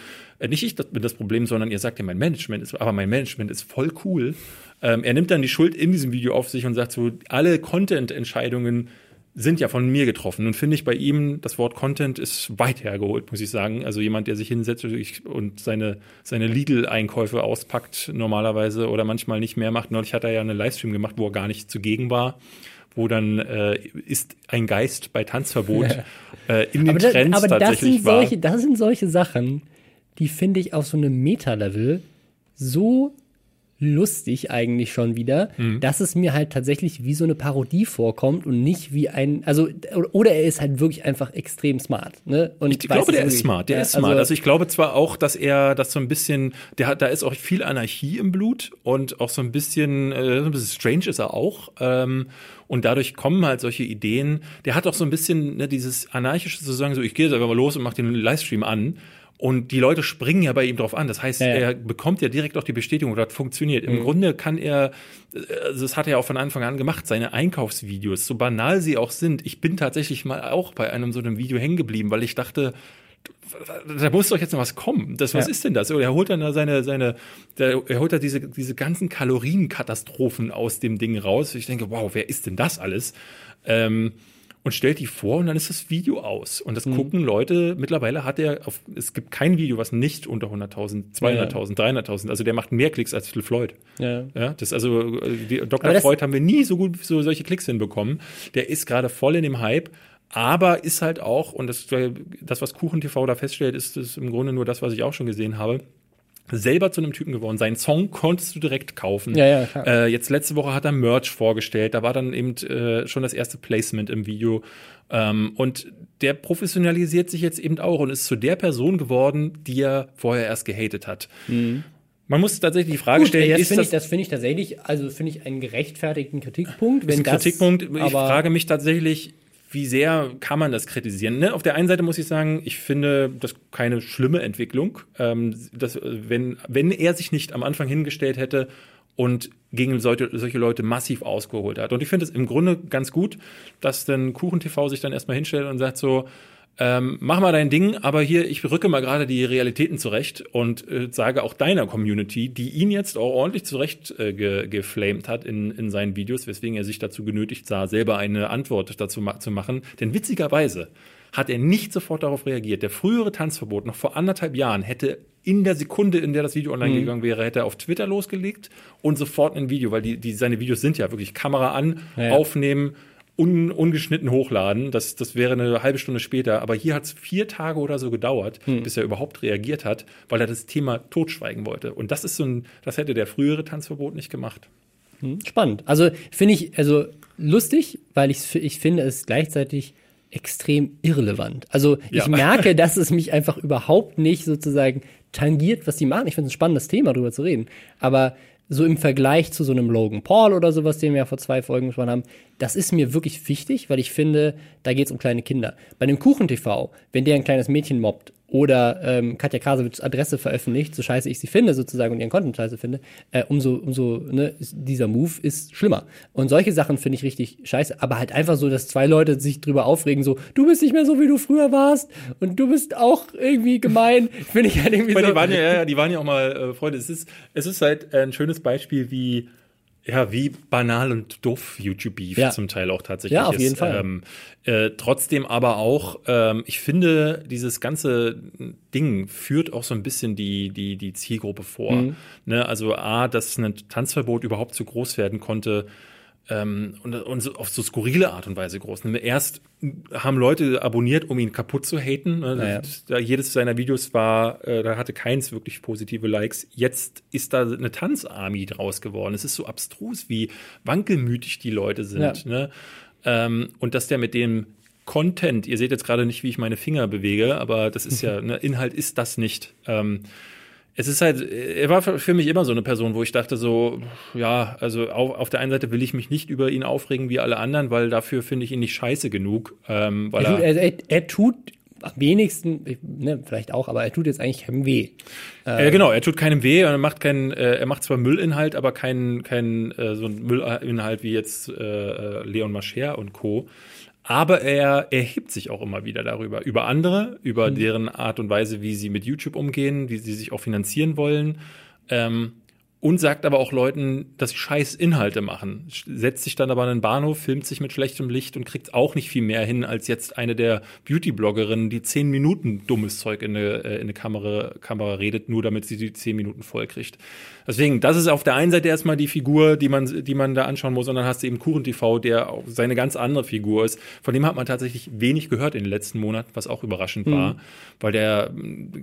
nicht ich bin das Problem, sondern ihr sagt ja, mein Management ist, aber mein Management ist voll cool. Ähm, er nimmt dann die Schuld in diesem Video auf sich und sagt so, alle Content-Entscheidungen sind ja von mir getroffen. Und finde ich bei ihm, das Wort Content ist weit hergeholt, muss ich sagen. Also jemand, der sich hinsetzt und seine, seine Lidl-Einkäufe auspackt normalerweise oder manchmal nicht mehr macht. Neulich hat er ja einen Livestream gemacht, wo er gar nicht zugegen war wo dann äh, ist ein Geist bei Tanzverbot äh, in den aber Trends das, aber tatsächlich das sind solche, Das sind solche Sachen, die finde ich auf so einem Meta-Level so lustig eigentlich schon wieder, mhm. dass es mir halt tatsächlich wie so eine Parodie vorkommt und nicht wie ein, also, oder er ist halt wirklich einfach extrem smart. Ne? Und ich glaube, der ist smart, der ja, ist smart. Also, also, ich glaube zwar auch, dass er das so ein bisschen, der hat, da ist auch viel Anarchie im Blut und auch so ein bisschen, äh, ein bisschen strange ist er auch. Ähm, und dadurch kommen halt solche Ideen. Der hat auch so ein bisschen ne, dieses anarchische zu sagen, so ich gehe jetzt einfach mal los und mache den Livestream an. Und die Leute springen ja bei ihm drauf an. Das heißt, ja, ja. er bekommt ja direkt auch die Bestätigung, das funktioniert. Im mhm. Grunde kann er, also das hat er auch von Anfang an gemacht, seine Einkaufsvideos, so banal sie auch sind. Ich bin tatsächlich mal auch bei einem so einem Video hängen geblieben, weil ich dachte, da muss doch jetzt noch was kommen. Das, was ja. ist denn das? Oder er holt dann da seine, seine, der, er holt da diese, diese ganzen Kalorienkatastrophen aus dem Ding raus. Ich denke, wow, wer ist denn das alles? Ähm, und stellt die vor und dann ist das Video aus. Und das mhm. gucken Leute, mittlerweile hat er, auf, es gibt kein Video, was nicht unter 100.000, 200.000, ja. 300.000, also der macht mehr Klicks als Phil Floyd. Ja. ja das also, die, Dr. Freud haben wir nie so gut so solche Klicks hinbekommen. Der ist gerade voll in dem Hype. Aber ist halt auch, und das, das was KuchenTV da feststellt, ist, ist im Grunde nur das, was ich auch schon gesehen habe selber zu einem Typen geworden. Seinen Song konntest du direkt kaufen. Ja, ja. Äh, jetzt letzte Woche hat er Merch vorgestellt. Da war dann eben äh, schon das erste Placement im Video. Ähm, und der professionalisiert sich jetzt eben auch und ist zu der Person geworden, die er vorher erst gehatet hat. Mhm. Man muss tatsächlich die Frage Gut, stellen, das finde ich, das finde ich tatsächlich, also finde ich einen gerechtfertigten Kritikpunkt. Wenn ist ein Kritikpunkt. ich frage mich tatsächlich, wie sehr kann man das kritisieren? Ne? Auf der einen Seite muss ich sagen, ich finde das keine schlimme Entwicklung. Ähm, dass, wenn, wenn er sich nicht am Anfang hingestellt hätte und gegen solche, solche Leute massiv ausgeholt hat. Und ich finde es im Grunde ganz gut, dass dann KuchenTV sich dann erstmal hinstellt und sagt so, ähm, mach mal dein Ding, aber hier, ich rücke mal gerade die Realitäten zurecht und äh, sage auch deiner Community, die ihn jetzt auch ordentlich zurecht äh, ge geflamed hat in, in seinen Videos, weswegen er sich dazu genötigt sah, selber eine Antwort dazu ma zu machen. Denn witzigerweise hat er nicht sofort darauf reagiert. Der frühere Tanzverbot noch vor anderthalb Jahren hätte in der Sekunde, in der das Video online mhm. gegangen wäre, hätte er auf Twitter losgelegt und sofort ein Video, weil die, die, seine Videos sind ja wirklich Kamera an, ja, ja. aufnehmen, un, ungeschnitten hochladen. Das, das wäre eine halbe Stunde später. Aber hier hat es vier Tage oder so gedauert, hm. bis er überhaupt reagiert hat, weil er das Thema totschweigen wollte. Und das ist so ein, das hätte der frühere Tanzverbot nicht gemacht. Hm. Spannend. Also finde ich, also lustig, weil ich, ich finde es gleichzeitig extrem irrelevant. Also ich ja. merke, <laughs> dass es mich einfach überhaupt nicht sozusagen tangiert, was die machen. Ich finde es ein spannendes Thema, darüber zu reden. Aber so im Vergleich zu so einem Logan Paul oder sowas, den wir ja vor zwei Folgen gesprochen haben, das ist mir wirklich wichtig, weil ich finde, da geht es um kleine Kinder. Bei dem Kuchen-TV, wenn der ein kleines Mädchen mobbt oder ähm, Katja Krasowitschs Adresse veröffentlicht, so scheiße ich sie finde sozusagen und ihren Content scheiße finde, äh, umso, umso, ne, dieser Move ist schlimmer. Und solche Sachen finde ich richtig scheiße, aber halt einfach so, dass zwei Leute sich drüber aufregen, so, du bist nicht mehr so, wie du früher warst und du bist auch irgendwie gemein, <laughs> finde ich halt irgendwie Weil so. Die waren ja, ja, die waren ja auch mal äh, Freunde. Es ist, es ist halt ein schönes Beispiel, wie ja, wie banal und doof YouTube-Beef ja. zum Teil auch tatsächlich ist. Ja, auf jeden ist. Fall. Ähm, äh, trotzdem aber auch, ähm, ich finde, dieses ganze Ding führt auch so ein bisschen die, die, die Zielgruppe vor. Mhm. Ne? Also A, dass ein Tanzverbot überhaupt zu groß werden konnte, ähm, und, und so, auf so skurrile Art und Weise groß. Erst haben Leute abonniert, um ihn kaputt zu haten. Naja. Da, jedes seiner Videos war, äh, da hatte keins wirklich positive Likes. Jetzt ist da eine Tanzarmy draus geworden. Es ist so abstrus, wie wankelmütig die Leute sind. Ja. Ne? Ähm, und dass der mit dem Content, ihr seht jetzt gerade nicht, wie ich meine Finger bewege, aber das ist ja, <laughs> ne, Inhalt ist das nicht. Ähm, es ist halt, er war für mich immer so eine Person, wo ich dachte so, ja, also auf, auf der einen Seite will ich mich nicht über ihn aufregen wie alle anderen, weil dafür finde ich ihn nicht scheiße genug. Ähm, weil Er tut, er, er, er tut am wenigsten, ne, vielleicht auch, aber er tut jetzt eigentlich keinem weh. äh, genau, er tut keinem weh und er macht keinen, äh, er macht zwar Müllinhalt, aber keinen, keinen äh, so ein Müllinhalt wie jetzt äh, äh, Leon Mascher und Co. Aber er erhebt sich auch immer wieder darüber, über andere, über Mhm. deren Art und Weise, wie sie mit YouTube umgehen, wie sie sich auch finanzieren wollen. Ähm, und sagt aber auch Leuten, dass sie scheiß Inhalte machen. Setzt sich dann aber an den Bahnhof, filmt sich mit schlechtem Licht und kriegt auch nicht viel mehr hin als jetzt eine der Beauty-Bloggerinnen, die zehn Minuten dummes Zeug in eine, äh, in eine Kamera, Kamera redet, nur damit sie die zehn Minuten voll kriegt. Deswegen, das ist auf der einen Seite erstmal die Figur, die man, die man da anschauen muss, und dann hast du eben Kuchen TV, der auch seine ganz andere Figur ist. Von dem hat man tatsächlich wenig gehört in den letzten Monaten, was auch überraschend war, weil der,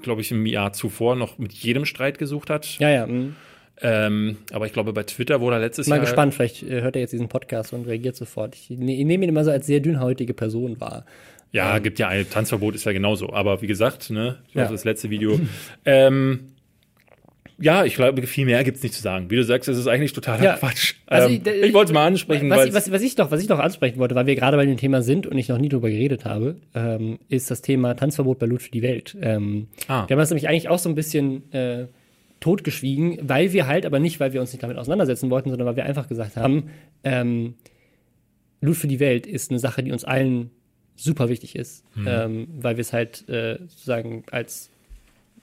glaube ich, im Jahr zuvor noch mit jedem Streit gesucht hat. Ja, ja. mh. Ähm, aber ich glaube, bei Twitter wurde er letztes Mal Jahr. gespannt, vielleicht äh, hört er jetzt diesen Podcast und reagiert sofort. Ich, ne, ich nehme ihn immer so als sehr dünnhäutige Person wahr. Ja, gibt ja ein Tanzverbot, ist ja genauso. Aber wie gesagt, ne, das Ja. das letzte Video. ähm, ja, ich glaube, viel mehr gibt's nicht zu sagen. Wie du sagst, es ist eigentlich totaler Ja. Quatsch. Also ähm, ich- ich wollte es mal ansprechen, Was, was, was, ich noch, was ich noch ansprechen wollte, weil wir gerade bei dem Thema sind und ich noch nie drüber geredet habe, ähm, ist das Thema Tanzverbot bei Loot für die Welt. Ähm, Ah. Wir haben das nämlich eigentlich auch so ein bisschen äh, totgeschwiegen, weil wir halt, aber nicht, weil wir uns nicht damit auseinandersetzen wollten, sondern weil wir einfach gesagt haben, ähm, Loot für die Welt ist eine Sache, die uns allen super wichtig ist, ähm, weil wir es halt äh, sozusagen als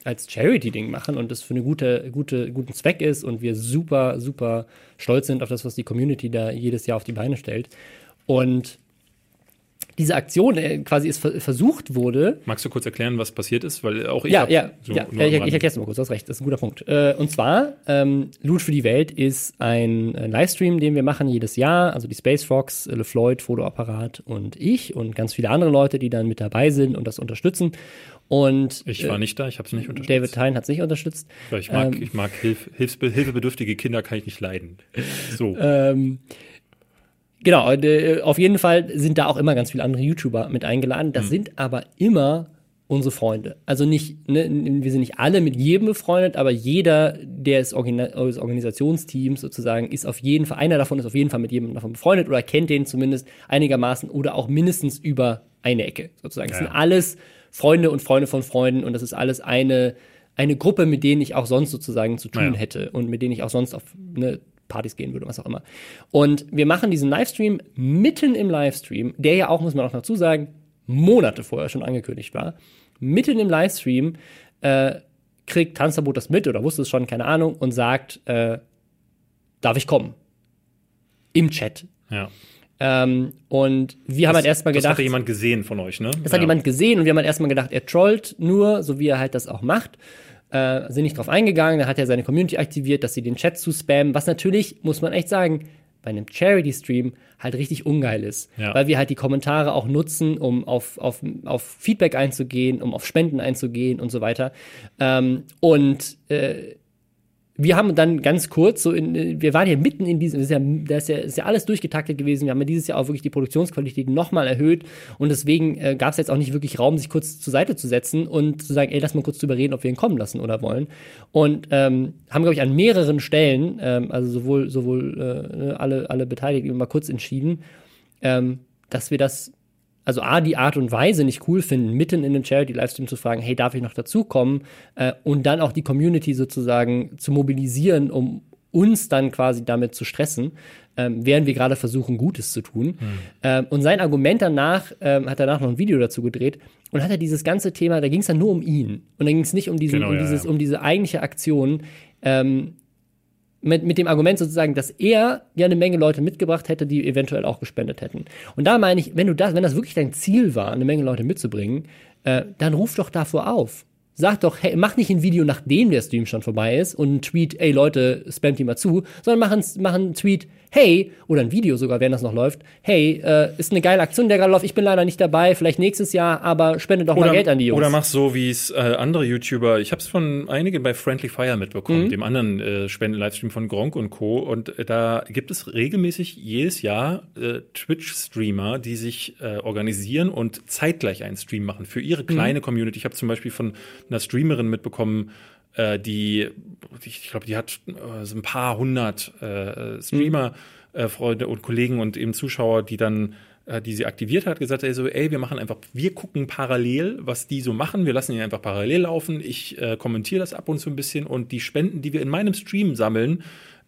als Charity-Ding machen und das für einen gute, gute, guten Zweck ist und wir super, super stolz sind auf das, was die Community da jedes Jahr auf die Beine stellt. Und diese Aktion äh, quasi ist ver versucht wurde, magst du kurz erklären, was passiert ist? Weil auch ich ja, ja, so ja, ich, ich erkläre es mal kurz, du hast recht, das ist ein guter Punkt. Äh, und zwar, ähm, Loot für die Welt ist ein äh, Livestream, den wir machen jedes Jahr, also die Space Fox, äh, LeFloid, Fotoapparat und ich und ganz viele andere Leute, die dann mit dabei sind und das unterstützen. Und Ich war nicht da, ich habe es nicht unterstützt. David Tyne hat es nicht unterstützt. Ich mag, ähm, ich mag Hilf, Hilfsbe hilfebedürftige Kinder kann ich nicht leiden. So. <laughs> Ähm, genau, äh, auf jeden Fall sind da auch immer ganz viele andere YouTuber mit eingeladen. Das sind aber immer unsere Freunde. Also nicht, ne, wir sind nicht alle mit jedem befreundet, aber jeder des, Organa des Organisationsteams sozusagen ist auf jeden Fall, einer davon ist auf jeden Fall mit jedem davon befreundet oder kennt den zumindest einigermaßen oder auch mindestens über eine Ecke sozusagen. Das Ja. sind alles Freunde und Freunde von Freunden und das ist alles eine, eine Gruppe, mit denen ich auch sonst sozusagen zu tun Ja. hätte und mit denen ich auch sonst auf ne, Partys gehen würde, was auch immer. Und wir machen diesen Livestream mitten im Livestream, der ja auch, muss man auch dazu sagen, Monate vorher schon angekündigt war. Mitten im Livestream äh, kriegt Tanzverbot das mit oder wusste es schon, keine Ahnung, und sagt, äh, darf ich kommen? Im Chat. ja. Ähm, und wir haben halt erstmal das gedacht. hatte jemand gesehen von euch, ne? Das hat jemand gesehen und wir haben halt erstmal gedacht, er trollt nur, so wie er halt das auch macht. Äh, sind nicht drauf eingegangen, dann hat er seine Community aktiviert, dass sie den Chat zu spammen, was natürlich, muss man echt sagen, bei einem Charity-Stream halt richtig ungeil ist. Ja. Weil wir halt die Kommentare auch nutzen, um auf, auf, auf Feedback einzugehen, um auf Spenden einzugehen und so weiter. Ähm, und äh, wir haben dann ganz kurz so in, wir waren ja mitten in diesem, das ist ja, das ist ja, ist ja alles durchgetaktet gewesen. Wir haben ja dieses Jahr auch wirklich die Produktionsqualität nochmal erhöht und deswegen äh, gab es jetzt auch nicht wirklich Raum, sich kurz zur Seite zu setzen und zu sagen, ey, lass mal kurz drüber reden, ob wir ihn kommen lassen oder wollen. Und ähm, haben, glaube ich, an mehreren Stellen, ähm, also sowohl, sowohl äh, ne, alle, alle Beteiligten mal kurz entschieden, ähm, dass wir das also A, die Art und Weise nicht cool finden, mitten in einem Charity-Livestream zu fragen, hey, darf ich noch dazukommen? Äh, und dann auch die Community sozusagen zu mobilisieren, um uns dann quasi damit zu stressen, ähm, während wir gerade versuchen, Gutes zu tun. Ähm, und sein Argument danach, ähm, hat danach noch ein Video dazu gedreht und hat er dieses ganze Thema, da ging es dann nur um ihn. Und dann ging es nicht um, diesen, Genau, um, ja, dieses, ja. um diese eigentliche Aktion, ähm, mit, mit dem Argument sozusagen, dass er ja eine Menge Leute mitgebracht hätte, die eventuell auch gespendet hätten. Und da meine ich, wenn du das, wenn das wirklich dein Ziel war, eine Menge Leute mitzubringen, äh, dann ruf doch davor auf. Sag doch, hey, mach nicht ein Video, nachdem der Stream schon vorbei ist und ein Tweet, ey Leute, spamt die mal zu, sondern mach, ein, mach einen Tweet, hey, oder ein Video sogar, wenn das noch läuft, hey, äh, ist eine geile Aktion, der gerade läuft, ich bin leider nicht dabei, vielleicht nächstes Jahr, aber spende doch mal Geld an die Jungs. Oder mach so, wie es äh, andere YouTuber, ich habe es von einigen bei Friendly Fire mitbekommen, Mhm. dem anderen äh, Spenden-Livestream von Gronk und Co. Und äh, da gibt es regelmäßig jedes Jahr äh, Twitch-Streamer, die sich äh, organisieren und zeitgleich einen Stream machen für ihre Mhm. kleine Community. Ich habe zum Beispiel von einer Streamerin mitbekommen, äh, die, ich glaube, die hat äh, so ein paar hundert äh, Streamer, äh, Freunde und Kollegen und eben Zuschauer, die dann die sie aktiviert hat, gesagt, ey, so, ey, wir machen einfach, wir gucken parallel, was die so machen, wir lassen ihn einfach parallel laufen, ich äh, kommentiere das ab und zu ein bisschen und die Spenden, die wir in meinem Stream sammeln,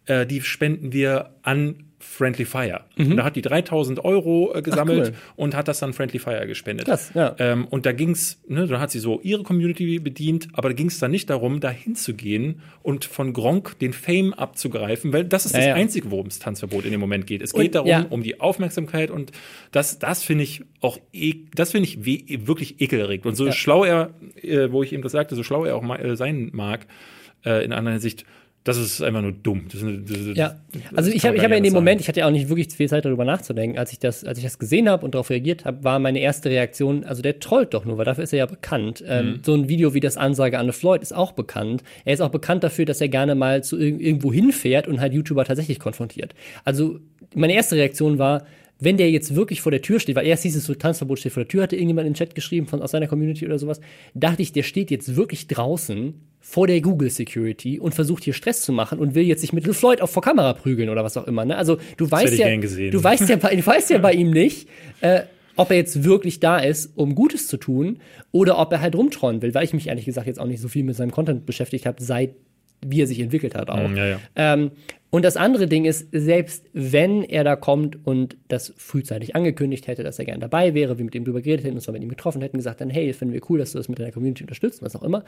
äh, die spenden wir an Friendly Fire. Mhm. Und da hat die 3000 Euro äh, gesammelt Ach, cool. und hat das an Friendly Fire gespendet. Krass, ja. Ähm, und da ging's, ne, da hat sie so ihre Community bedient, aber da ging es dann nicht darum, da hinzugehen und von Gronk den Fame abzugreifen, weil das ist ja, das ja. Einzige, worum es Tanzverbot in dem Moment geht. Es geht und, darum, ja. um die Aufmerksamkeit und das, das finde ich auch, e das finde ich wirklich ekelerregend. Und so schlau er, äh, wo ich eben das sagte, so schlau er auch mal, äh, sein mag, äh, in anderer Hinsicht, das ist einfach nur dumm. Das, das, ja, also ich habe ich hab ja in dem sagen. Moment, ich hatte ja auch nicht wirklich viel Zeit darüber nachzudenken, als ich das, als ich das gesehen habe und darauf reagiert habe, war meine erste Reaktion, also der trollt doch nur, weil dafür ist er ja bekannt. Ähm, mhm. Ähm, so ein Video wie das Ansage Anne Floyd ist auch bekannt. Er ist auch bekannt dafür, dass er gerne mal zu irgendwo hinfährt und halt YouTuber tatsächlich konfrontiert. Also meine erste Reaktion war, wenn der jetzt wirklich vor der Tür steht, weil erst hieß es so, Tanzverbot steht vor der Tür, hatte irgendjemand in den Chat geschrieben von aus seiner Community oder sowas, dachte ich, der steht jetzt wirklich draußen vor der Google Security und versucht hier Stress zu machen und will jetzt sich mit Floyd auch vor Kamera prügeln oder was auch immer. Ne? Also du weißt ja, du weißt ja, du weißt ja bei ihm nicht, äh, ob er jetzt wirklich da ist, um Gutes zu tun, oder ob er halt rumtrollen will, weil ich mich ehrlich gesagt jetzt auch nicht so viel mit seinem Content beschäftigt habe, seit wie er sich entwickelt hat auch. Ja, ja. Ähm, und das andere Ding ist, selbst wenn er da kommt und das frühzeitig angekündigt hätte, dass er gerne dabei wäre, wir mit ihm drüber geredet hätten, uns mal mit ihm getroffen hätten, gesagt dann, hey, finden wir cool, dass du das mit deiner Community unterstützt, was auch immer.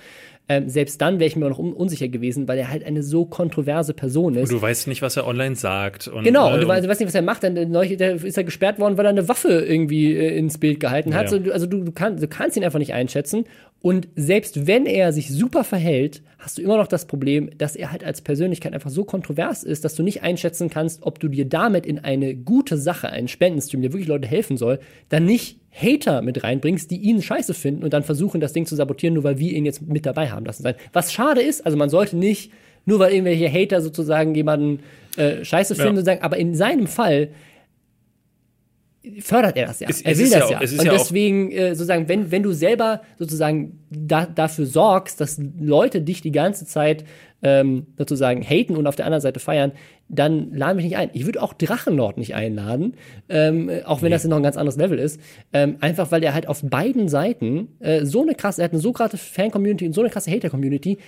Ähm, selbst dann wäre ich mir auch noch un unsicher gewesen, weil er halt eine so kontroverse Person ist. Und du weißt nicht, was er online sagt. Und, genau, und du, äh, weißt, weißt nicht, was er macht. Dann neulich, ist er gesperrt worden, weil er eine Waffe irgendwie äh, ins Bild gehalten hat. Ja, ja. also du, du, kann, du kannst ihn einfach nicht einschätzen. Und selbst wenn er sich super verhält, hast du immer noch das Problem, dass er halt als Persönlichkeit einfach so kontrovers ist, dass du nicht einschätzen kannst, ob du dir damit in eine gute Sache, einen Spendenstream, der wirklich Leute helfen soll, dann nicht Hater mit reinbringst, die ihn scheiße finden und dann versuchen, das Ding zu sabotieren, nur weil wir ihn jetzt mit dabei haben lassen sein. Was schade ist, also man sollte nicht, nur weil irgendwelche Hater sozusagen jemanden äh, scheiße finden, ja. sozusagen, aber in seinem Fall fördert er das ja. Es, er will das ja. Auch, und deswegen äh, sozusagen, wenn, wenn du selber sozusagen da, dafür sorgst, dass Leute dich die ganze Zeit ähm, sozusagen haten und auf der anderen Seite feiern, dann lade mich nicht ein. Ich würde auch Drachenlord nicht einladen, ähm, auch wenn nee. das noch ein ganz anderes Level ist. Ähm, einfach weil er halt auf beiden Seiten äh, so eine krasse, er hat eine so krasse Fan-Community und so eine krasse Hater-Community.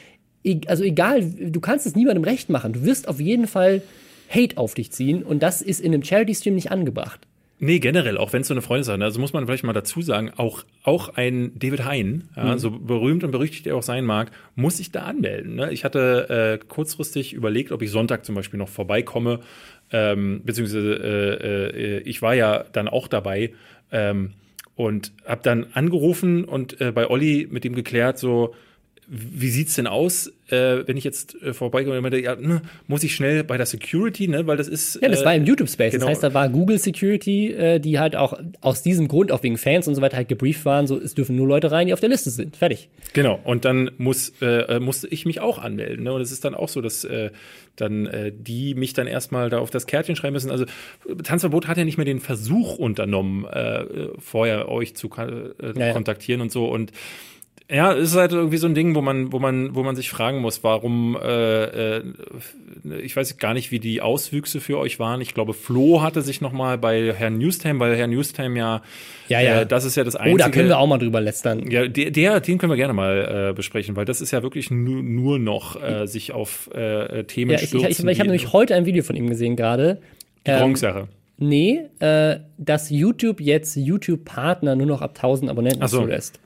E also egal, du kannst es niemandem recht machen. Du wirst auf jeden Fall Hate auf dich ziehen und das ist in einem Charity-Stream nicht angebracht. Nee, generell, auch wenn es so eine Freundin ist. Also muss man vielleicht mal dazu sagen, auch, auch ein David Hein, ja, mhm. so berühmt und berüchtigt er auch sein mag, muss sich da anmelden. Ne? Ich hatte äh, kurzfristig überlegt, ob ich Sonntag zum Beispiel noch vorbeikomme, ähm, beziehungsweise äh, äh, ich war ja dann auch dabei ähm, und habe dann angerufen und äh, bei Olli mit ihm geklärt, so, wie sieht's denn aus, äh, wenn ich jetzt äh, vorbeikomme und ja, ne, muss ich schnell bei der Security, ne, weil das ist. Ja, das äh, war im YouTube-Space. Genau. Das heißt, da war Google Security, äh, die halt auch aus diesem Grund, auch wegen Fans und so weiter, halt gebrieft waren, so es dürfen nur Leute rein, die auf der Liste sind. Fertig. Genau. Und dann muss, äh, musste ich mich auch anmelden. Ne? Und es ist dann auch so, dass äh, dann äh, die mich dann erstmal da auf das Kärtchen schreiben müssen. Also Tanzverbot hat ja nicht mehr den Versuch unternommen, äh, vorher euch zu äh, ja, kontaktieren und so. Und ja, es ist halt irgendwie so ein Ding, wo man, wo man, wo man sich fragen muss, warum, äh, äh, ich weiß gar nicht, wie die Auswüchse für euch waren. Ich glaube, Flo hatte sich noch mal bei Herrn Newstime, weil Herr Newstime ja, ja, ja. Äh, das ist ja das Einzige. Oh, da können wir auch mal drüber lästern. Ja, der, der den können wir gerne mal äh, besprechen, weil das ist ja wirklich nur, nur noch äh, sich auf äh, Themen ja, ich, stürzen. Ich, ich, ich habe nämlich heute ein Video von ihm gesehen gerade. Die. Ähm, nee, äh, dass YouTube jetzt YouTube-Partner nur noch ab 1000 Abonnenten so. zulässt.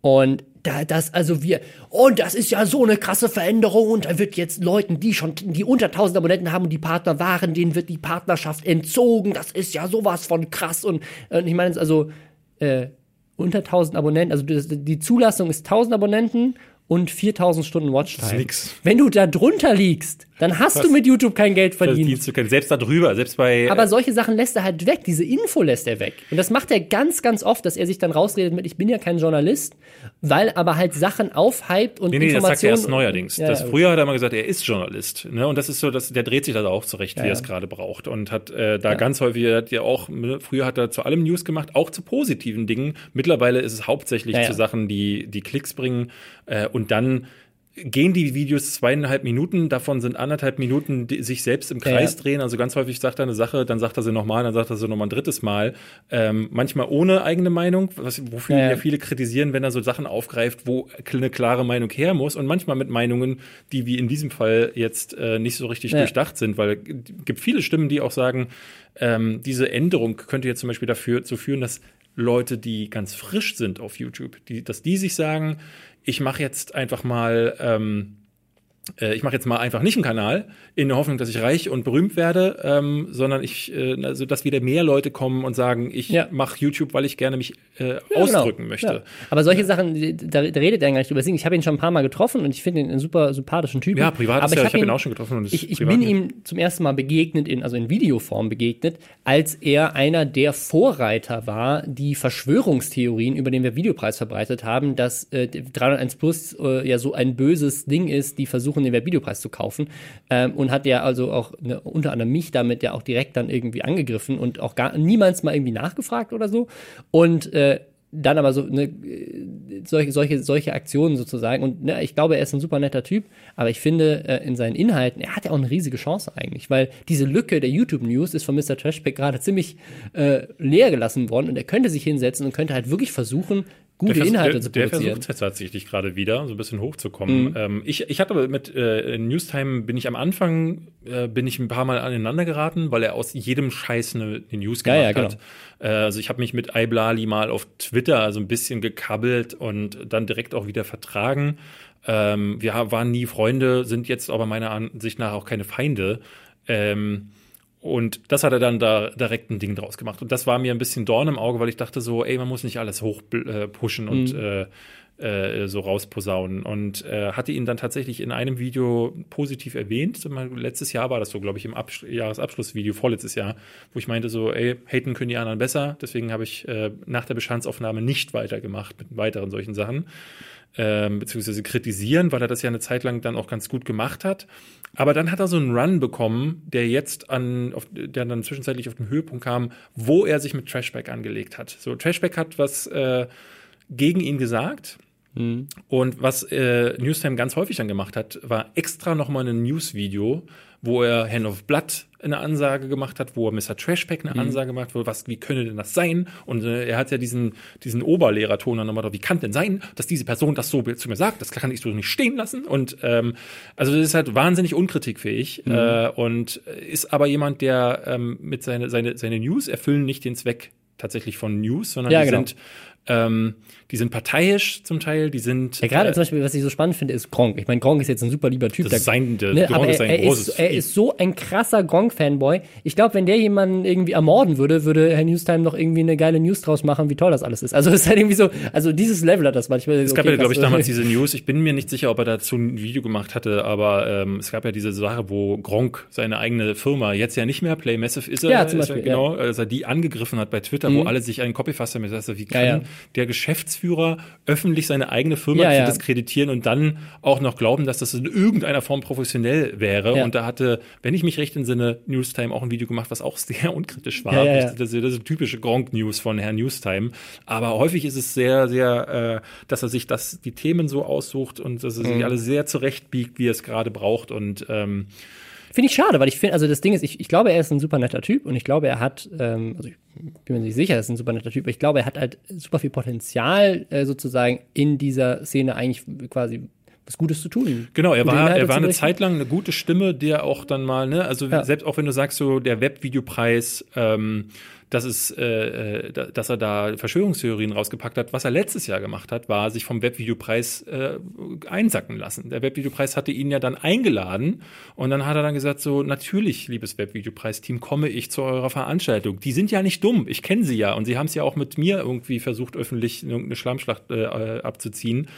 Und da, das, also wir, und das ist ja so eine krasse Veränderung. Und da wird jetzt Leuten, die schon, die unter 1000 Abonnenten haben und die Partner waren, denen wird die Partnerschaft entzogen. Das ist ja sowas von krass. Und, und ich meine, also, äh, unter 1000 Abonnenten, also die, Zulassung ist 1000 Abonnenten und 4000 Stunden Watchtime. Das ist nix. Wenn du da drunter liegst, dann hast Was? du mit YouTube kein Geld verdient. Du selbst da drüber, selbst bei. Aber solche Sachen lässt er halt weg. Diese Info lässt er weg. Und das macht er ganz, ganz oft, dass er sich dann rausredet mit, ich bin ja kein Journalist, weil aber halt Sachen aufhypt und nee, nee, Informationen. Das sagt er erst neuerdings. Ja, das, früher hat er mal gesagt, er ist Journalist. Ne? Und das ist so, dass, der dreht sich da auch zurecht, ja, wie er es gerade braucht. Und hat äh, da ja. ganz häufig, hat ja auch, ne, früher hat er zu allem News gemacht, auch zu positiven Dingen. Mittlerweile ist es hauptsächlich zu Sachen, die, die Klicks bringen. Äh, und dann gehen die Videos zweieinhalb Minuten, davon sind anderthalb Minuten die sich selbst im Kreis Ja. drehen. Also ganz häufig sagt er eine Sache, dann sagt er sie nochmal, dann sagt er sie nochmal ein drittes Mal. Ähm, manchmal ohne eigene Meinung, was, wofür Ja, ja. ja viele kritisieren, wenn er so Sachen aufgreift, wo eine klare Meinung her muss und manchmal mit Meinungen, die wie in diesem Fall jetzt äh, nicht so richtig Ja. durchdacht sind, weil es gibt viele Stimmen, die auch sagen, ähm, diese Änderung könnte jetzt zum Beispiel dafür zu führen, dass Leute, die ganz frisch sind auf YouTube, die, dass die sich sagen, ich mache jetzt einfach mal, ähm, äh, ich mache jetzt mal einfach nicht einen Kanal in der Hoffnung, dass ich reich und berühmt werde, ähm, sondern ich, äh, also dass wieder mehr Leute kommen und sagen, ich Ja. mache YouTube, weil ich gerne mich äh, Ja, ausdrücken genau. möchte. Ja. Aber solche Sachen, da, da redet er gar nicht drüber. Ich habe ihn schon ein paar Mal getroffen und ich finde ihn einen super sympathischen Typen. Ja, privat Aber ich hab habe ihn auch schon getroffen. Ich, ich bin nicht. ihm zum ersten Mal begegnet, in, also in Videoform begegnet, als er einer der Vorreiter war, die Verschwörungstheorien über den Webvideopreis verbreitet haben, dass äh, 301 Plus äh, ja so ein böses Ding ist, die versuchen, den Webvideopreis zu kaufen. Ähm, und hat ja also auch ne, unter anderem mich damit ja auch direkt dann irgendwie angegriffen und auch gar niemals mal irgendwie nachgefragt oder so. Und äh, dann aber so ne, äh, solche, solche, solche Aktionen sozusagen. Und ne, ich glaube, er ist ein super netter Typ, aber ich finde, äh, in seinen Inhalten, er hat ja auch eine riesige Chance eigentlich, weil diese Lücke der YouTube-News ist von Mr. Trashback gerade ziemlich äh, leer gelassen worden und er könnte sich hinsetzen und könnte halt wirklich versuchen, gute der Inhalte der, zu der produzieren. versucht jetzt tatsächlich gerade wieder, so ein bisschen hochzukommen. Mhm. Ähm, ich, ich hatte mit äh, Newstime, bin ich am Anfang, äh, bin ich ein paar Mal aneinander geraten, weil er aus jedem Scheiß eine, eine News Ja, gemacht ja, hat. Äh, also ich habe mich mit Iblali mal auf Twitter so ein bisschen gekabbelt und dann direkt auch wieder vertragen. Ähm, wir waren nie Freunde, sind jetzt aber meiner Ansicht nach auch keine Feinde. Ähm, und das hat er dann da direkt ein Ding draus gemacht. Und das war mir ein bisschen Dorn im Auge, weil ich dachte so, ey, man muss nicht alles hoch äh, pushen und äh, äh, so rausposaunen. Und äh, hatte ihn dann tatsächlich in einem Video positiv erwähnt. Letztes Jahr war das so, glaube ich, im Abs Jahresabschlussvideo, vorletztes Jahr, wo ich meinte so, ey, haten können die anderen bestern. Deswegen habe ich äh, nach der Bestandsaufnahme nicht weitergemacht mit weiteren solchen Sachen ähm, beziehungsweise kritisieren, weil er das ja eine Zeit lang dann auch ganz gut gemacht hat. Aber dann hat er so einen Run bekommen, der jetzt an, auf, der dann zwischenzeitlich auf den Höhepunkt kam, wo er sich mit Trashback angelegt hat. So, Trashback hat was äh, gegen ihn gesagt. Und was äh, Newstime ganz häufig dann gemacht hat, war extra nochmal ein News-Video, wo er Hand of Blood eine Ansage gemacht hat, wo er Mr. Trashpack eine Ansage gemacht hat, wo, was, wie könnte denn das sein? Und äh, er hat ja diesen, diesen Oberlehrerton dann nochmal, drauf, wie kann denn sein, dass diese Person das so zu mir sagt? Das kann ich so nicht stehen lassen. Und ähm, also das ist halt wahnsinnig unkritikfähig äh, und ist aber jemand, der ähm, mit seine, seine, seine News erfüllen nicht den Zweck tatsächlich von News, sondern Ja, die genau. sind ähm, die sind parteiisch zum Teil, die sind Ja, gerade äh, zum Beispiel, was ich so spannend finde, ist Gronk. Ich meine, Gronk ist jetzt ein super lieber Typ. das ist sein, der Ne, Gronk aber er, ist ein er, großes ist, er ist so ein krasser Gronk-Fanboy. Ich glaube, wenn der jemanden irgendwie ermorden würde, würde Herr Newstime noch irgendwie eine geile News draus machen, wie toll das alles ist. Also es ist halt irgendwie so, also dieses Level hat das manchmal. Es gab ja, glaube ich, damals <laughs> diese News. Ich bin mir nicht sicher, ob er dazu ein Video gemacht hatte, aber ähm, es gab ja diese Sache, wo Gronk seine eigene Firma jetzt ja nicht mehr Play Massive ist er, Ja, zum Beispiel, er, genau, als er die angegriffen hat bei Twitter, wo alle sich einen Copy fasst damit. Also, wie kann Ja, ja. der Geschäftsführer öffentlich seine eigene Firma Ja, ja. diskreditieren und dann auch noch glauben, dass das in irgendeiner Form professionell wäre? Ja. Und da hatte, wenn ich mich recht entsinne, Newstime auch ein Video gemacht, was auch <laughs> sehr unkritisch war. Das, das ist typische Gronk-News von Herrn Newstime. Aber häufig ist es sehr, sehr, äh, dass er sich das, die Themen so aussucht und dass er Mhm. sich alle sehr zurechtbiegt, wie er es gerade braucht. Und ähm, Finde ich schade, weil ich finde, also das Ding ist, ich, ich glaube, er ist ein super netter Typ und ich glaube, er hat, ähm, also ich bin mir nicht sicher, er ist ein super netter Typ, aber ich glaube, er hat halt super viel Potenzial äh, sozusagen in dieser Szene eigentlich quasi was Gutes zu tun. Genau, er Gute war, Inhalte er war eine. Zeit lang eine gute Stimme, der auch dann mal, ne, also Ja. selbst auch wenn du sagst, so der Webvideopreis, ähm, dass es, äh, äh, da- dass er da Verschwörungstheorien rausgepackt hat. Was er letztes Jahr gemacht hat, war sich vom Webvideopreis äh, einsacken lassen. Der Webvideopreis hatte ihn ja dann eingeladen und dann hat er dann gesagt, so natürlich, liebes Webvideopreis-Team, komme ich zu eurer Veranstaltung. Die sind ja nicht dumm, ich kenne sie ja und sie haben es ja auch mit mir irgendwie versucht, öffentlich irgendeine Schlammschlacht äh, abzuziehen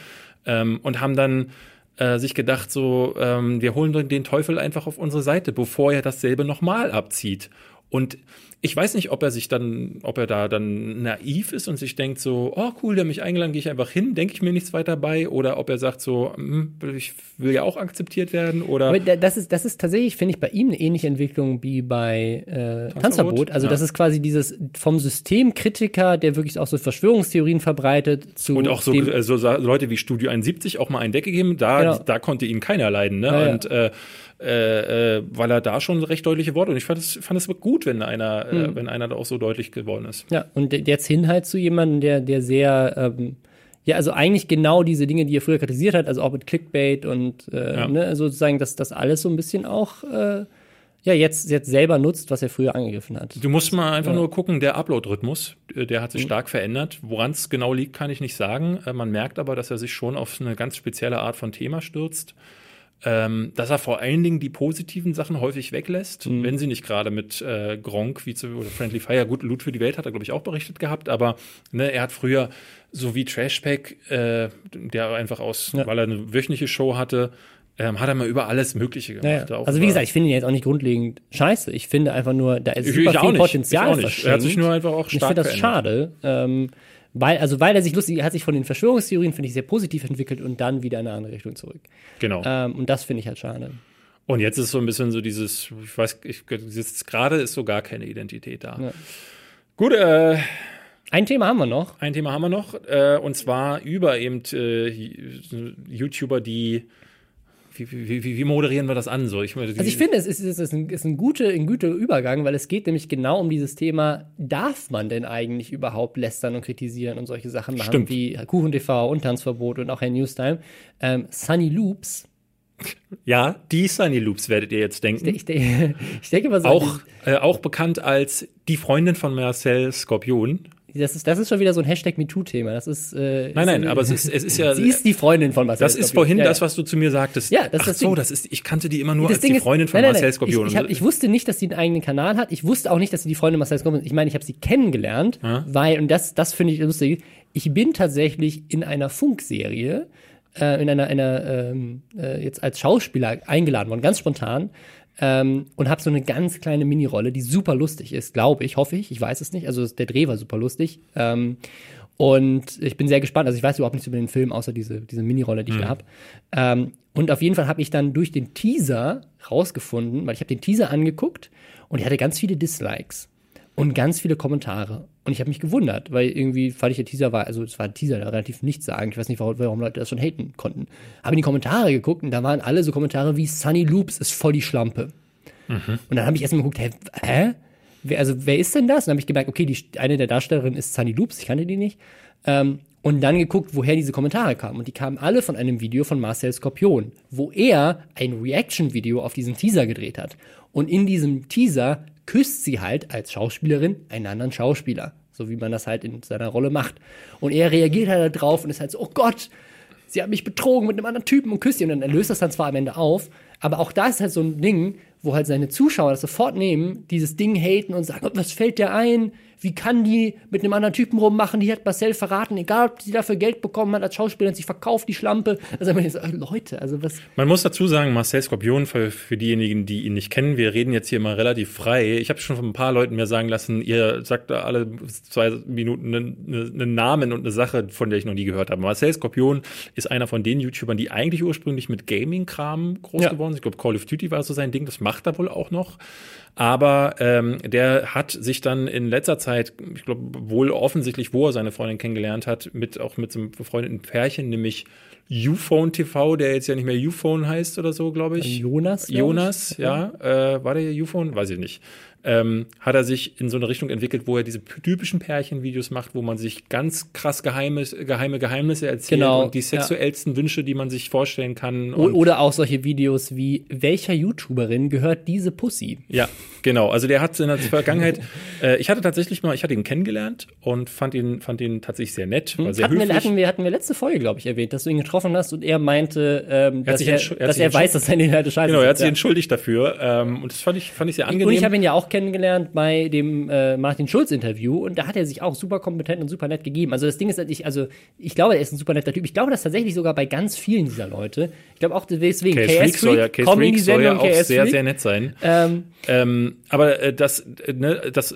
ähm, und haben dann äh, sich gedacht, so, ähm, wir holen den Teufel einfach auf unsere Seite, bevor er dasselbe nochmal abzieht. Und ich weiß nicht, ob er sich dann, ob er da dann naiv ist und sich denkt so, oh cool, der mich eingeladen, gehe ich einfach hin, denke ich mir nichts weiter bei, oder ob er sagt so, hm, ich will ja auch akzeptiert werden, oder. Aber das ist, das ist tatsächlich, finde ich, bei ihm eine ähnliche Entwicklung wie bei äh, Tanzverbot. Also Ja. das ist quasi dieses vom Systemkritiker, der wirklich auch so Verschwörungstheorien verbreitet, zu Und auch so, äh, so Leute wie Studio 71 auch mal einen Decke geben, da, Genau. da konnte ihn keiner leiden, ne? Ja, ja. Und äh, äh, äh, weil er da schon recht deutliche Worte und ich fand es fand es gut, wenn einer, Hm. äh, wenn einer da auch so deutlich geworden ist. Ja, und jetzt hin halt zu jemandem, der, der sehr, ähm, ja, also eigentlich genau diese Dinge, die er früher kritisiert hat, also auch mit Clickbait und äh, Ja. ne, sozusagen, dass das alles so ein bisschen auch, äh, ja, jetzt, jetzt selber nutzt, was er früher angegriffen hat. Du musst mal einfach Ja. nur gucken, der Upload-Rhythmus, der hat Mhm. sich stark verändert. Woran es genau liegt, kann ich nicht sagen. Man merkt aber, dass er sich schon auf eine ganz spezielle Art von Thema stürzt. Ähm, dass er vor allen Dingen die positiven Sachen häufig weglässt, Mhm. wenn sie nicht gerade mit äh, Gronk wie zu, oder Friendly Fire, gut, Loot für die Welt hat er, glaube ich, auch berichtet gehabt, aber ne, er hat früher so wie Trashpack, äh, der einfach aus, Ja. weil er eine wöchentliche Show hatte, ähm, hat er mal über alles Mögliche gemacht. Naja. Auch Also wie gesagt, ich finde ihn jetzt auch nicht grundlegend scheiße. Ich finde einfach nur, da ist Ich- super ich viel nicht. Potenzial Ich auch nicht. verschenkt. Er hat sich nur einfach auch Und ich stark finde das verändert. schade. Ähm, weil, also weil er sich lustig, er hat sich von den Verschwörungstheorien, finde ich, sehr positiv entwickelt und dann wieder in eine andere Richtung zurück. genau. Ähm, und das finde ich halt schade. Und jetzt ist so ein bisschen so dieses, ich weiß, ich, jetzt gerade ist so gar keine Identität da. Ja. Gut, äh, Ein Thema haben wir noch. ein Thema haben wir noch, äh, und zwar über eben äh, YouTuber, die wie, wie, wie, wie moderieren wir das an? So, ich, meine, Also ich finde, es ist, es ist, ein, ist ein, gute, ein guter Übergang, weil es geht nämlich genau um dieses Thema, darf man denn eigentlich überhaupt lästern und kritisieren und solche Sachen machen, Stimmt. wie Kuchen TV und Tanzverbot und auch Herr Newstime. Ähm, Sunny Loops, ja, die Sunny Loops werdet ihr jetzt denken. ich, denke, ich denke mal so, auch, äh, auch bekannt als die Freundin von Marcel Skorpion. Das ist, das ist schon wieder so ein Hashtag MeToo-Thema. Das ist, äh, Nein, nein, ist, aber es ist, es ist ja. <laughs> Sie ist die Freundin von Marcel das ist vorhin Ja, das, ja. was du zu mir sagtest. Ja, das ist Ach das so, Ding. das ist, ich kannte die immer nur Das als Ding die ist- Freundin von nein, nein, Marcel. Skorpion. Ich, ich, hab, ich wusste nicht, dass sie einen eigenen Kanal hat. Ich wusste auch nicht, dass sie die Freundin Marcel Skorpion ist. Ich meine, ich habe sie kennengelernt, weil, und das, das finde ich lustig, ich bin tatsächlich in einer Funkserie, äh, in einer, einer ähm, äh, jetzt als Schauspieler eingeladen worden, ganz spontan. Ähm, und habe so eine ganz kleine Minirolle, die super lustig ist, glaube ich, hoffe ich. Ich weiß es nicht. Also der Dreh war super lustig. Ähm, und ich bin sehr gespannt. Also ich weiß überhaupt nichts über den Film, außer diese, diese Minirolle, die ich da habe. Ähm, und auf jeden Fall habe ich dann durch den Teaser rausgefunden, weil ich habe den Teaser angeguckt und der hatte ganz viele Dislikes und ganz viele Kommentare. Und ich habe mich gewundert, weil irgendwie fand ich der Teaser war, also es war ein Teaser, der relativ nichts sagen. Ich weiß nicht, warum, warum Leute das schon haten konnten. Habe in die Kommentare geguckt und da waren alle so Kommentare wie Sunny Loops ist voll die Schlampe. Und dann habe ich erstmal geguckt, hä, hä? Wer, also wer ist denn das? Und dann habe ich gemerkt, okay, die, eine der Darstellerinnen ist Sunny Loops, ich kannte die nicht. Ähm, und dann geguckt, woher diese Kommentare kamen. Und die kamen alle von einem Video von Marcel Skorpion, wo er ein Reaction-Video auf diesen Teaser gedreht hat. Und in diesem Teaser küsst sie halt als Schauspielerin einen anderen Schauspieler. So wie man das halt in seiner Rolle macht. Und er reagiert halt darauf und ist halt so, oh Gott, sie hat mich betrogen mit einem anderen Typen und küsst ihn. Und dann löst das dann zwar am Ende auf, aber auch da ist halt so ein Ding, wo halt seine Zuschauer das sofort nehmen, dieses Ding haten und sagen, "Oh, was fällt dir ein? Wie kann die mit einem anderen Typen rummachen? Die hat Marcel verraten, egal ob sie dafür Geld bekommen hat als Schauspielerin, sie verkauft die Schlampe. Also man so, äh, Leute, also was. Man muss dazu sagen, Marcel Skorpion, für, für diejenigen, die ihn nicht kennen, wir reden jetzt hier mal relativ frei. Ich habe schon von ein paar Leuten mir sagen lassen, ihr sagt da alle zwei Minuten einen, einen Namen und eine Sache, von der ich noch nie gehört habe. Marcel Skorpion ist einer von den YouTubern, die eigentlich ursprünglich mit Gaming-Kram groß Ja. geworden sind. Ich glaube, Call of Duty war so sein Ding, das macht er wohl auch noch. Aber ähm, der hat sich dann in letzter Zeit, ich glaube, wohl offensichtlich, wo er seine Freundin kennengelernt hat, mit auch mit so einem befreundeten Pärchen, nämlich Uphone TV, der jetzt ja nicht mehr Uphone heißt oder so, glaube ich. Jonas, glaub ich. Jonas, ja. Äh, war der Uphone? Weiß ich nicht. Ähm, hat er sich in so eine Richtung entwickelt, wo er diese typischen Pärchenvideos macht, wo man sich ganz krass geheime, geheime Geheimnisse erzählt Genau, und die ja. sexuellsten Wünsche, die man sich vorstellen kann. Und Oder auch solche Videos wie, welcher YouTuberin gehört diese Pussy? Ja, genau. Also der hat in der <laughs> Vergangenheit, äh, ich hatte tatsächlich mal, ich hatte ihn kennengelernt und fand ihn, fand ihn tatsächlich sehr nett, war sehr Hatten wir, höflich. hatten, wir, hatten wir letzte Folge, glaube ich, erwähnt, dass du ihn getroffen hast und er meinte, ähm, dass, er, er dass er weiß, dass seine Inhalte scheiße Genau, er hat sich sind. entschuldigt dafür ähm, und das fand ich, fand ich sehr Und angenehm. ich habe ihn ja auch kennengelernt bei dem äh, Martin Schulz-Interview und da hat er sich auch super kompetent und super nett gegeben. Also das Ding ist, ich, also ich glaube, er ist ein super netter Typ. Ich glaube das tatsächlich sogar bei ganz vielen dieser Leute. Ich glaube auch deswegen Case Freak soll ja, Case Freak soll ja auch sehr, sehr nett sein. Ähm, ähm, aber äh, das, äh, ne, das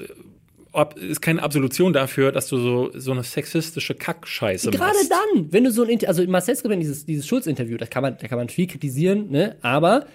ist keine Absolution dafür, dass du so, so eine sexistische Kackscheiße machst. Gerade dann, wenn du so ein, also Marcel Skripin, dieses, dieses Schulz-Interview, da kann man, da kann man viel kritisieren, ne, aber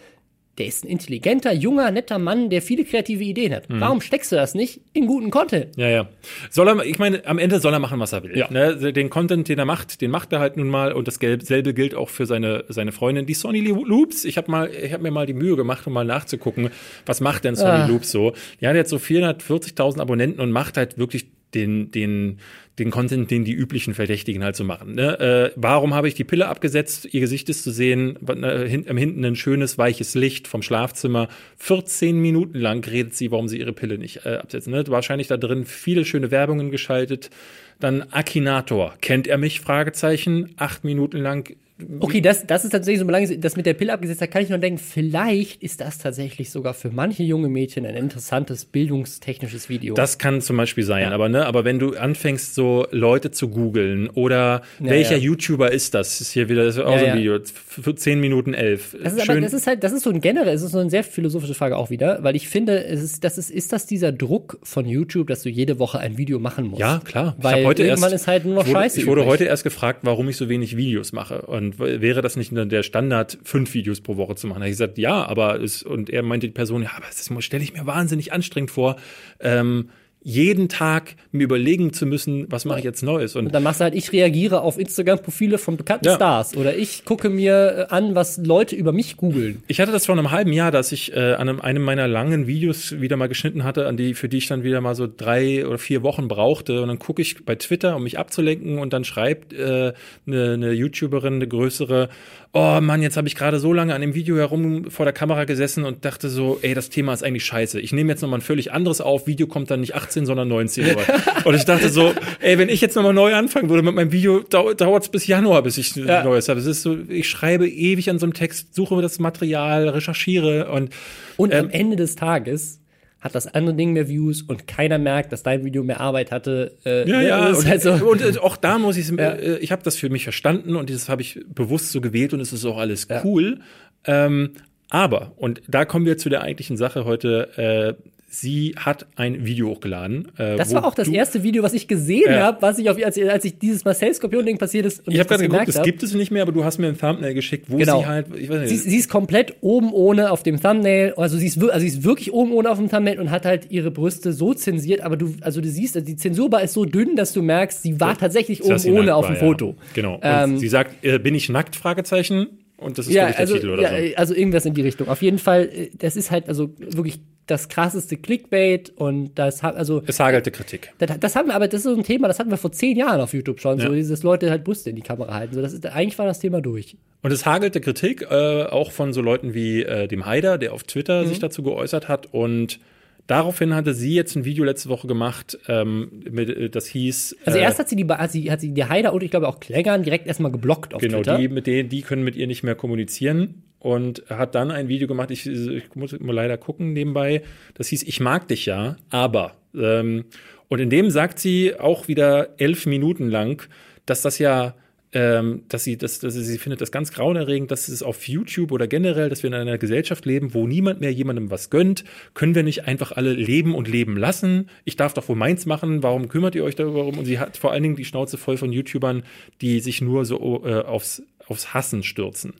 der ist ein intelligenter, junger, netter Mann, der viele kreative Ideen hat. Mhm. Warum steckst du das nicht in guten Content? Ja, ja. Soll er, ich meine, am Ende soll er machen, was er will. Ja. Ne? Den Content, den er macht, den macht er halt nun mal und dasselbe gilt auch für seine, seine Freundin, die Sonny Loops. Ich habe mal, ich habe mir mal die Mühe gemacht, um mal nachzugucken, was macht denn Sonny ah. Loops so? Ja, der hat so 440.000 Abonnenten und macht halt wirklich den, den, den Content, den die üblichen Verdächtigen halt so machen. Ne? Äh, warum habe ich die Pille abgesetzt? Ihr Gesicht ist zu sehen, äh, hin, am hinten ein schönes, weiches Licht vom Schlafzimmer. 14 Minuten lang redet sie, warum sie ihre Pille nicht äh, absetzen. Ne? Wahrscheinlich da drin viele schöne Werbungen geschaltet. Dann Akinator. Kennt er mich? Fragezeichen. Acht Minuten lang Okay, das, das ist tatsächlich so, lange das mit der Pille abgesetzt hat, kann ich nur denken, vielleicht ist das tatsächlich sogar für manche junge Mädchen ein interessantes bildungstechnisches Video. Das kann zum Beispiel sein, ja. aber ne, aber wenn du anfängst, so Leute zu googeln oder ja, welcher ja. YouTuber ist das? Ist hier wieder das ist auch so ein Video, für 10 Minuten 11. Das ist, aber, das ist halt, das ist so ein generell, es ist so eine sehr philosophische Frage auch wieder, weil ich finde, es ist, das ist, ist das dieser Druck von YouTube, dass du jede Woche ein Video machen musst? Ja, klar. Weil heute irgendwann erst, ist halt nur noch wurde, Scheiße. Ich wurde übrig. heute erst gefragt, warum ich so wenig Videos mache. Und wäre das nicht der Standard, fünf Videos pro Woche zu machen? Da habe ich gesagt, ja, aber es, und er meinte die Person, ja, aber das stelle ich mir wahnsinnig anstrengend vor. Ähm, jeden Tag mir überlegen zu müssen, was mache ich jetzt Neues. Und, und dann machst du halt, ich reagiere auf Instagram-Profile von bekannten ja. Stars oder ich gucke mir äh, an, was Leute über mich googeln. Ich hatte das vor einem halben Jahr, dass ich äh, an einem, einem meiner langen Videos wieder mal geschnitten hatte, an die, für die ich dann wieder mal so drei oder vier Wochen brauchte. Und dann gucke ich bei Twitter, um mich abzulenken, und dann schreibt äh, eine, eine YouTuberin, eine größere, oh Mann, jetzt habe ich gerade so lange an dem Video herum vor der Kamera gesessen und dachte so, ey, das Thema ist eigentlich scheiße. Ich nehme jetzt nochmal ein völlig anderes auf. Video kommt dann nicht 18, sondern 19 Uhr. <laughs> und ich dachte so, ey, wenn ich jetzt nochmal neu anfangen würde mit meinem Video, dau dauert es bis Januar, bis ich ja. Neues habe. Es ist so, ich schreibe ewig an so einem Text, suche mir das Material, recherchiere und und ähm, am Ende des Tages hat das andere Ding mehr Views und keiner merkt, dass dein Video mehr Arbeit hatte. Äh, ja, ne, ja. Und, halt so. und, auch da muss ich, ja. äh, ich habe das für mich verstanden und das habe ich bewusst so gewählt und es ist auch alles cool. Ja. Ähm, aber, und da kommen wir zu der eigentlichen Sache heute, äh, sie hat ein Video hochgeladen. Äh, das war auch das erste Video, was ich gesehen äh, habe, was ich auf, als, als ich dieses Marcel Skorpion-Ding passiert ist. Und ich habe gerade geguckt, es gibt es nicht mehr, aber du hast mir ein Thumbnail geschickt, wo genau. sie halt, ich weiß nicht. Sie, sie, ist komplett oben ohne auf dem Thumbnail, also sie ist, also sie ist wirklich oben ohne auf dem Thumbnail und hat halt ihre Brüste so zensiert, aber du, also du siehst, also die Zensurbar ist so dünn, dass du merkst, sie war tatsächlich oben ohne auf dem Foto. Ja. Genau. Ähm, sie sagt, äh, bin ich nackt? Fragezeichen. Und das ist ja, also, der Titel oder ja, so. Also irgendwas in die Richtung. Auf jeden Fall, äh, das ist halt also wirklich das krasseste Clickbait und das hat also. Es hagelte Kritik. Das, das haben wir, aber das ist so ein Thema, das hatten wir vor zehn Jahren auf YouTube schon, ja. so dieses Leute halt Brüste in die Kamera halten. So, das ist, eigentlich war das Thema durch. Und es hagelte Kritik, äh, auch von so Leuten wie äh, dem Haider, der auf Twitter mhm. sich dazu geäußert hat und Daraufhin hatte sie jetzt ein Video letzte Woche gemacht, ähm, mit, äh, das hieß. Also erst hat sie die, hat sie, hat sie die Heider und ich glaube auch Klägern direkt erstmal geblockt auf genau, Twitter. Genau, die mit denen, die können mit ihr nicht mehr kommunizieren und hat dann ein Video gemacht. Ich, ich muss mal leider gucken nebenbei. Das hieß Ich mag dich ja, aber. Ähm, und in dem sagt sie auch wieder elf Minuten lang, dass das ja ähm, dass sie, dass, dass sie findet das ganz grauenerregend, dass es auf YouTube oder generell, dass wir in einer Gesellschaft leben, wo niemand mehr jemandem was gönnt. Können wir nicht einfach alle leben und leben lassen? Ich darf doch wohl meins machen. Warum kümmert ihr euch darüber Und sie hat vor allen Dingen die Schnauze voll von YouTubern, die sich nur so äh, aufs, aufs Hassen stürzen.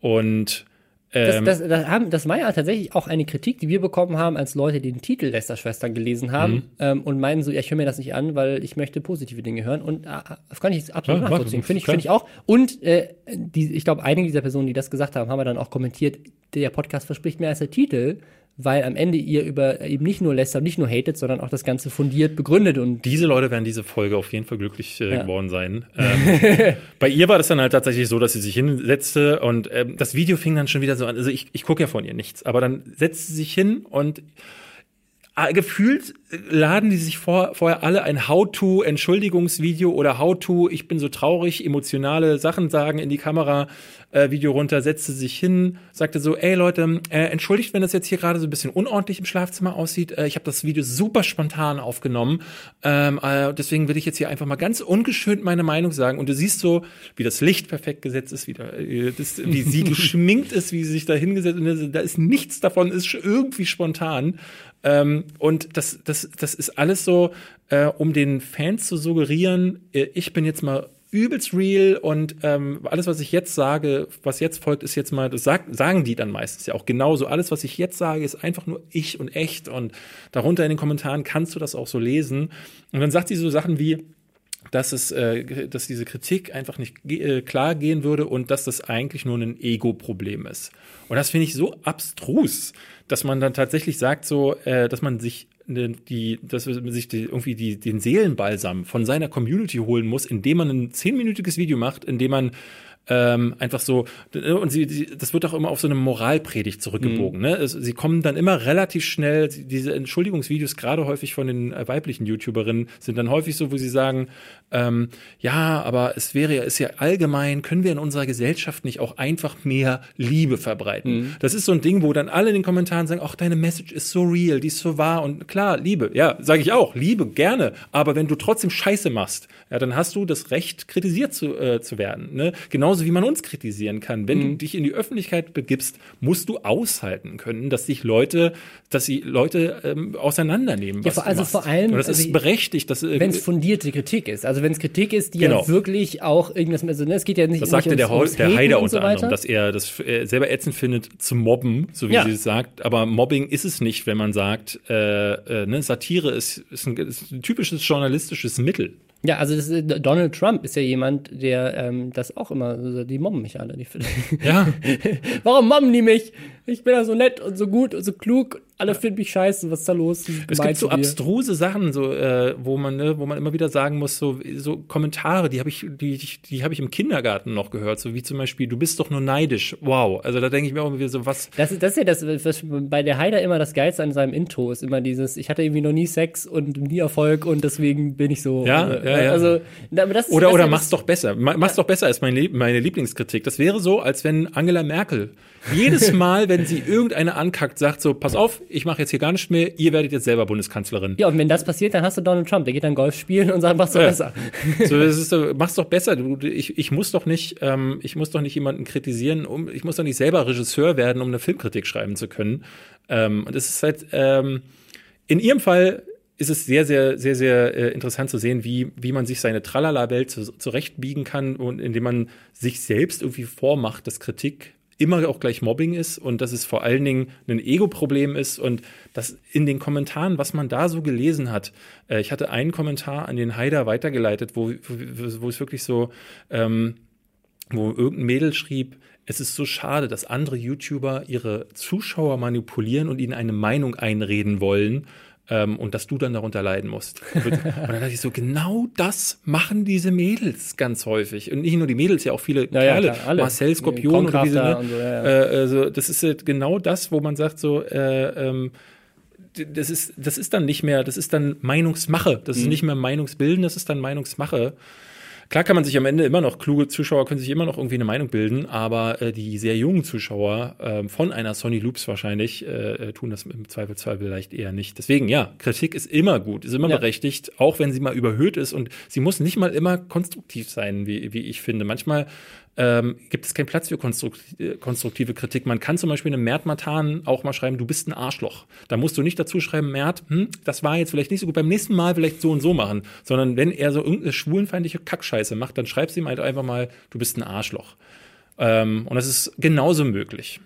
Und ähm, das, das, das, haben, das war ja tatsächlich auch eine Kritik, die wir bekommen haben, als Leute den Titel Lester-Schwestern gelesen haben mhm. ähm, und meinen so, ja, ich höre mir das nicht an, weil ich möchte positive Dinge hören. Und äh, das kann ich absolut ja, nachvollziehen. Finde ich, find ich auch. Und äh, die, ich glaube, einige dieser Personen, die das gesagt haben, haben wir dann auch kommentiert, der Podcast verspricht mehr als der Titel weil am Ende ihr über eben nicht nur lästert, nicht nur hatet, sondern auch das Ganze fundiert begründet. Und diese Leute werden diese Folge auf jeden Fall glücklich äh, ja. geworden sein. <laughs> Ähm, bei ihr war das dann halt tatsächlich so, dass sie sich hinsetzte und ähm, das Video fing dann schon wieder so an. Also ich, ich gucke ja von ihr nichts, aber dann setzt sie sich hin und äh, gefühlt laden die sich vor, vorher alle ein How-to-Entschuldigungsvideo oder How-to, ich bin so traurig, emotionale Sachen sagen in die Kamera äh, Video runter, setzte sich hin, sagte so, ey Leute, äh, entschuldigt, wenn das jetzt hier gerade so ein bisschen unordentlich im Schlafzimmer aussieht. Äh, ich habe das Video super spontan aufgenommen. Ähm, äh, deswegen will ich jetzt hier einfach mal ganz ungeschönt meine Meinung sagen. Und du siehst so, wie das Licht perfekt gesetzt ist, wie, da, äh, das, wie sie <laughs> geschminkt ist, wie sie sich da hingesetzt und da ist nichts davon, ist irgendwie spontan. Ähm, und das, das, das ist alles so, äh, um den Fans zu suggerieren, äh, ich bin jetzt mal übelst real und ähm, alles, was ich jetzt sage, was jetzt folgt, ist jetzt mal, das sag, sagen die dann meistens ja auch genauso. Alles, was ich jetzt sage, ist einfach nur ich und echt und darunter in den Kommentaren kannst du das auch so lesen. Und dann sagt sie so Sachen wie, dass es, äh, dass diese Kritik einfach nicht äh, klar gehen würde und dass das eigentlich nur ein Ego-Problem ist. Und das finde ich so abstrus, dass man dann tatsächlich sagt, so, äh, dass man sich die, dass man sich die, irgendwie die, den Seelenbalsam von seiner Community holen muss, indem man ein zehnminütiges Video macht, indem man ähm, einfach so, und sie, sie, das wird auch immer auf so eine Moralpredigt zurückgebogen. Mhm. Ne? Es, sie kommen dann immer relativ schnell, diese Entschuldigungsvideos, gerade häufig von den äh, weiblichen YouTuberinnen, sind dann häufig so, wo sie sagen, ähm, ja, aber es wäre ja, ist ja allgemein, können wir in unserer Gesellschaft nicht auch einfach mehr Liebe verbreiten? Mhm. Das ist so ein Ding, wo dann alle in den Kommentaren sagen, ach, deine Message ist so real, die ist so wahr und klar, Liebe, ja, sage ich auch, Liebe, gerne, aber wenn du trotzdem Scheiße machst, ja, dann hast du das Recht, kritisiert zu, äh, zu werden. Ne? Genauso wie man uns kritisieren kann. Wenn mhm. du dich in die Öffentlichkeit begibst, musst du aushalten können, dass sich Leute, dass sie Leute ähm, auseinandernehmen. Ja, also vor allem, und das also ist berechtigt, dass äh, wenn es fundierte Kritik ist. Also wenn es Kritik ist, die genau. ja wirklich auch irgendwas, also ne, es geht ja nicht. Das sagte der, ums der Heider unter so anderem, dass er das äh, selber ätzend findet zu mobben, so wie ja. sie es sagt. Aber Mobbing ist es nicht, wenn man sagt, äh, äh, ne, Satire ist, ist, ein, ist ein typisches journalistisches Mittel. Ja, also ist, Donald Trump ist ja jemand, der ähm, das auch immer, also die mobben mich alle. Die, ja. <laughs> Warum mobben die mich? Ich bin ja so nett und so gut und so klug alle finden mich scheiße, was ist da los? Es gibt so abstruse Sachen, so äh, wo man, ne, wo man immer wieder sagen muss, so, so Kommentare, die habe ich, die, die, habe ich im Kindergarten noch gehört, so wie zum Beispiel, du bist doch nur neidisch. Wow. Also da denke ich mir auch wieder so, was. Das, das ist ja das, was bei der Heider immer das Geilste an seinem Intro ist, immer dieses, ich hatte irgendwie noch nie Sex und nie Erfolg und deswegen bin ich so. Ja, äh, ja, ja. Also, das, oder, das oder mach's doch besser. Mach's doch besser ist meine, meine Lieblingskritik. Das wäre so, als wenn Angela Merkel jedes Mal, wenn sie irgendeine ankackt, sagt so, pass auf, ich mache jetzt hier gar nichts mehr, ihr werdet jetzt selber Bundeskanzlerin. Ja, und wenn das passiert, dann hast du Donald Trump, der geht dann Golf spielen und sagt, mach's doch ja. besser. So, das ist so, mach's doch besser. Du, ich, ich muss doch nicht, ähm, ich muss doch nicht jemanden kritisieren, um, ich muss doch nicht selber Regisseur werden, um eine Filmkritik schreiben zu können. Ähm, und es ist halt, ähm, in ihrem Fall ist es sehr, sehr, sehr, sehr äh, interessant zu sehen, wie, wie man sich seine Tralala-Welt zu, zurechtbiegen kann und indem man sich selbst irgendwie vormacht, dass Kritik immer auch gleich Mobbing ist und dass es vor allen Dingen ein Ego-Problem ist und dass in den Kommentaren, was man da so gelesen hat, äh, ich hatte einen Kommentar an den Haider weitergeleitet, wo, wo, wo es wirklich so, ähm, wo irgendein Mädel schrieb, es ist so schade, dass andere YouTuber ihre Zuschauer manipulieren und ihnen eine Meinung einreden wollen ähm, und dass du dann darunter leiden musst. Und dann dachte ich so, genau das machen diese Mädels ganz häufig. Und nicht nur die Mädels, ja auch viele ja, Kerle, ja, alle. Marcel Skorpion und diese, ne? und so, ja, äh, also das ist halt genau das, wo man sagt so, äh, ähm, das ist, das ist dann nicht mehr, das ist dann Meinungsmache. Das mhm. ist nicht mehr Meinungsbilden, das ist dann Meinungsmache. Klar kann man sich am Ende immer noch, kluge Zuschauer können sich immer noch irgendwie eine Meinung bilden, aber äh, die sehr jungen Zuschauer äh, von einer Sony Loops wahrscheinlich äh, äh, tun das im Zweifelsfall vielleicht eher nicht. Deswegen, ja, Kritik ist immer gut, ist immer ja. berechtigt, auch wenn sie mal überhöht ist und sie muss nicht mal immer konstruktiv sein, wie, wie ich finde. Manchmal ähm, gibt es keinen Platz für konstruktive Kritik. Man kann zum Beispiel einem Mert Matan auch mal schreiben, du bist ein Arschloch. Da musst du nicht dazu schreiben, Mert, hm, das war jetzt vielleicht nicht so gut, beim nächsten Mal vielleicht so und so machen, sondern wenn er so irgendeine schwulenfeindliche Kackscheiße macht, dann schreibst du ihm halt einfach mal, du bist ein Arschloch. Ähm, und das ist genauso möglich.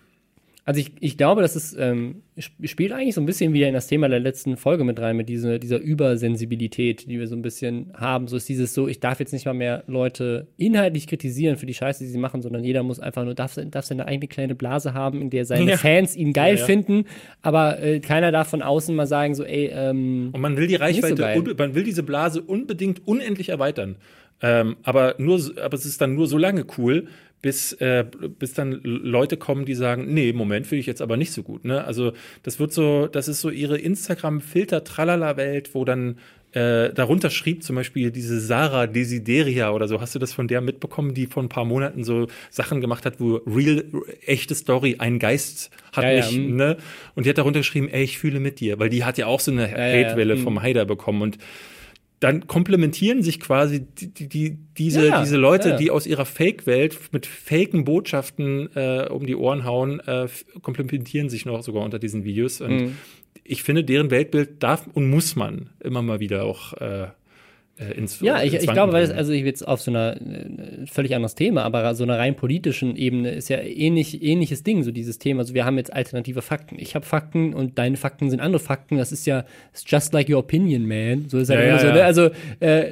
Also ich, ich glaube, das ist, ähm, spielt eigentlich so ein bisschen wieder in das Thema der letzten Folge mit rein, mit dieser, dieser Übersensibilität, die wir so ein bisschen haben. So ist dieses so, ich darf jetzt nicht mal mehr Leute inhaltlich kritisieren für die Scheiße, die sie machen, sondern jeder muss einfach nur, darf, darf seine eigene kleine Blase haben, in der seine ja. Fans ihn geil ja, ja. finden, aber äh, keiner darf von außen mal sagen, so, ey, ähm, Und man will die Reichweite, so man will diese Blase unbedingt unendlich erweitern. Ähm, aber nur, aber es ist dann nur so lange cool, bis, äh, bis dann Leute kommen, die sagen, nee, Moment, finde ich jetzt aber nicht so gut. Ne? Also das wird so, das ist so ihre Instagram-Filter-Tralala-Welt, wo dann äh, darunter schrieb zum Beispiel diese Sarah Desideria oder so. Hast du das von der mitbekommen, die vor ein paar Monaten so Sachen gemacht hat, wo real, echte Story, ein Geist hat Ja, ja, mich, mm. ne? Und die hat darunter geschrieben, ey, ich fühle mit dir, weil die hat ja auch so eine ja, ja, Hatewelle vom Haider bekommen und dann komplementieren sich quasi die, die, die, diese, Ja, diese Leute, ja. die aus ihrer Fake-Welt mit faken Botschaften äh, um die Ohren hauen, äh, komplementieren sich noch sogar unter diesen Videos. Und Mhm. ich finde, deren Weltbild darf und muss man immer mal wieder auch äh, ins Ja, ich, ins ich glaube, weil es, also ich jetzt auf so einer äh, völlig anderes Thema, aber so einer rein politischen Ebene ist ja ähnlich, ähnliches Ding, so dieses Thema. Also wir haben jetzt alternative Fakten. Ich habe Fakten und deine Fakten sind andere Fakten. Das ist ja just like your opinion, man. So ist halt Ja, immer ja, so. ja. Ne? Also äh,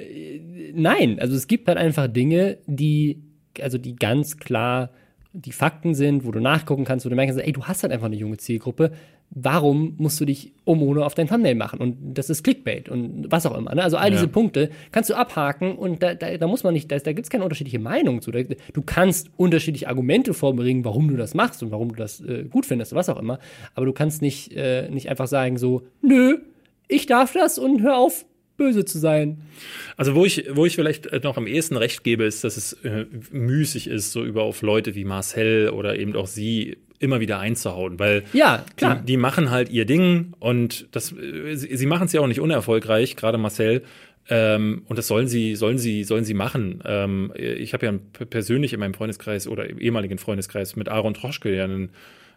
nein, also es gibt halt einfach Dinge, die, also die ganz klar die Fakten sind, wo du nachgucken kannst, wo du merkst, ey, du hast halt einfach eine junge Zielgruppe. Warum musst du dich Omono auf dein Thumbnail machen? Und das ist Clickbait und was auch immer. Ne? Also all Ja. diese Punkte kannst du abhaken und da, da, da muss man nicht, da, da gibt es keine unterschiedliche Meinung zu. Du kannst unterschiedliche Argumente vorbringen, warum du das machst und warum du das äh, gut findest, was auch immer. Aber du kannst nicht, äh, nicht einfach sagen so, nö, ich darf das und hör auf, böse zu sein. Also wo ich, wo ich vielleicht äh, noch am ehesten recht gebe, ist, dass es äh, müßig ist, so über auf Leute wie Marcel oder eben auch sie immer wieder einzuhauen, weil Ja, klar. Die, die machen halt ihr Ding und das, äh, sie, sie machen es ja auch nicht unerfolgreich, gerade Marcel. Ähm, und das sollen sie, sollen sie, sollen sie machen. Ähm, ich habe ja persönlich in meinem Freundeskreis oder im ehemaligen Freundeskreis mit Aaron Troschke ja einen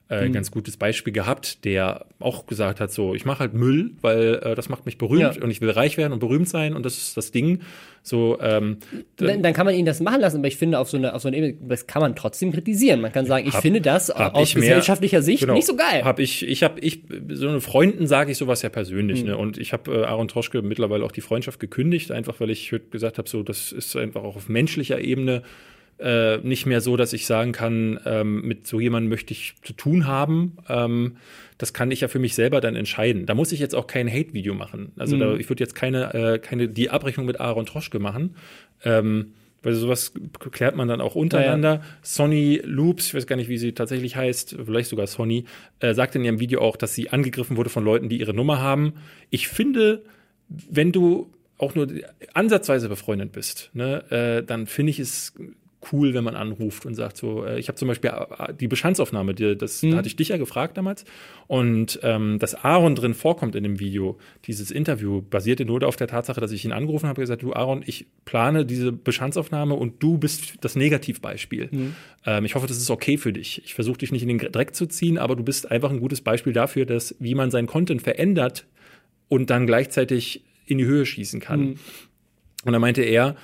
äh, Mhm. ganz gutes Beispiel gehabt, der auch gesagt hat, so, ich mache halt Müll, weil äh, das macht mich berühmt Ja. und ich will reich werden und berühmt sein und das ist das Ding. So, ähm, Dann, dann kann man ihn das machen lassen, aber ich finde, auf so einer auf so einer Ebene, das kann man trotzdem kritisieren. Man kann sagen, ich Hab- finde das aus ich mehr- gesellschaftlicher Sicht Genau. nicht so geil. Hab ich, ich habe, ich, so eine Freunden sage ich sowas ja persönlich, Mhm. ne? Und ich habe äh, Aaron Troschke mittlerweile auch die Freundschaft gekündigt, einfach weil ich gesagt habe, so, das ist einfach auch auf menschlicher Ebene äh, nicht mehr so, dass ich sagen kann, ähm, mit so jemandem möchte ich zu tun haben. Ähm, das kann ich ja für mich selber dann entscheiden. Da muss ich jetzt auch kein Hate-Video machen. Also Mhm. da, ich würde jetzt keine, äh, keine die Abrechnung mit Aaron Troschke machen. Ähm, weil sowas klärt man dann auch untereinander. Sonny Loops, ich weiß gar nicht, wie sie tatsächlich heißt, vielleicht sogar Sonny, äh, sagt in ihrem Video auch, dass sie angegriffen wurde von Leuten, die ihre Nummer haben. Ich finde, wenn du auch nur ansatzweise befreundet bist, ne, äh, dann finde ich es cool, wenn man anruft und sagt so, äh, ich habe zum Beispiel äh, die Bestandsaufnahme, die, das da hatte ich dich ja gefragt damals und ähm, dass Aaron drin vorkommt in dem Video, dieses Interview basierte nur auf der Tatsache, dass ich ihn angerufen habe und gesagt, du Aaron, ich plane diese Bestandsaufnahme und du bist das Negativbeispiel. Ähm, ich hoffe, das ist okay für dich. Ich versuche dich nicht in den Dreck zu ziehen, aber du bist einfach ein gutes Beispiel dafür, dass wie man seinen Content verändert und dann gleichzeitig in die Höhe schießen kann. Und da meinte er,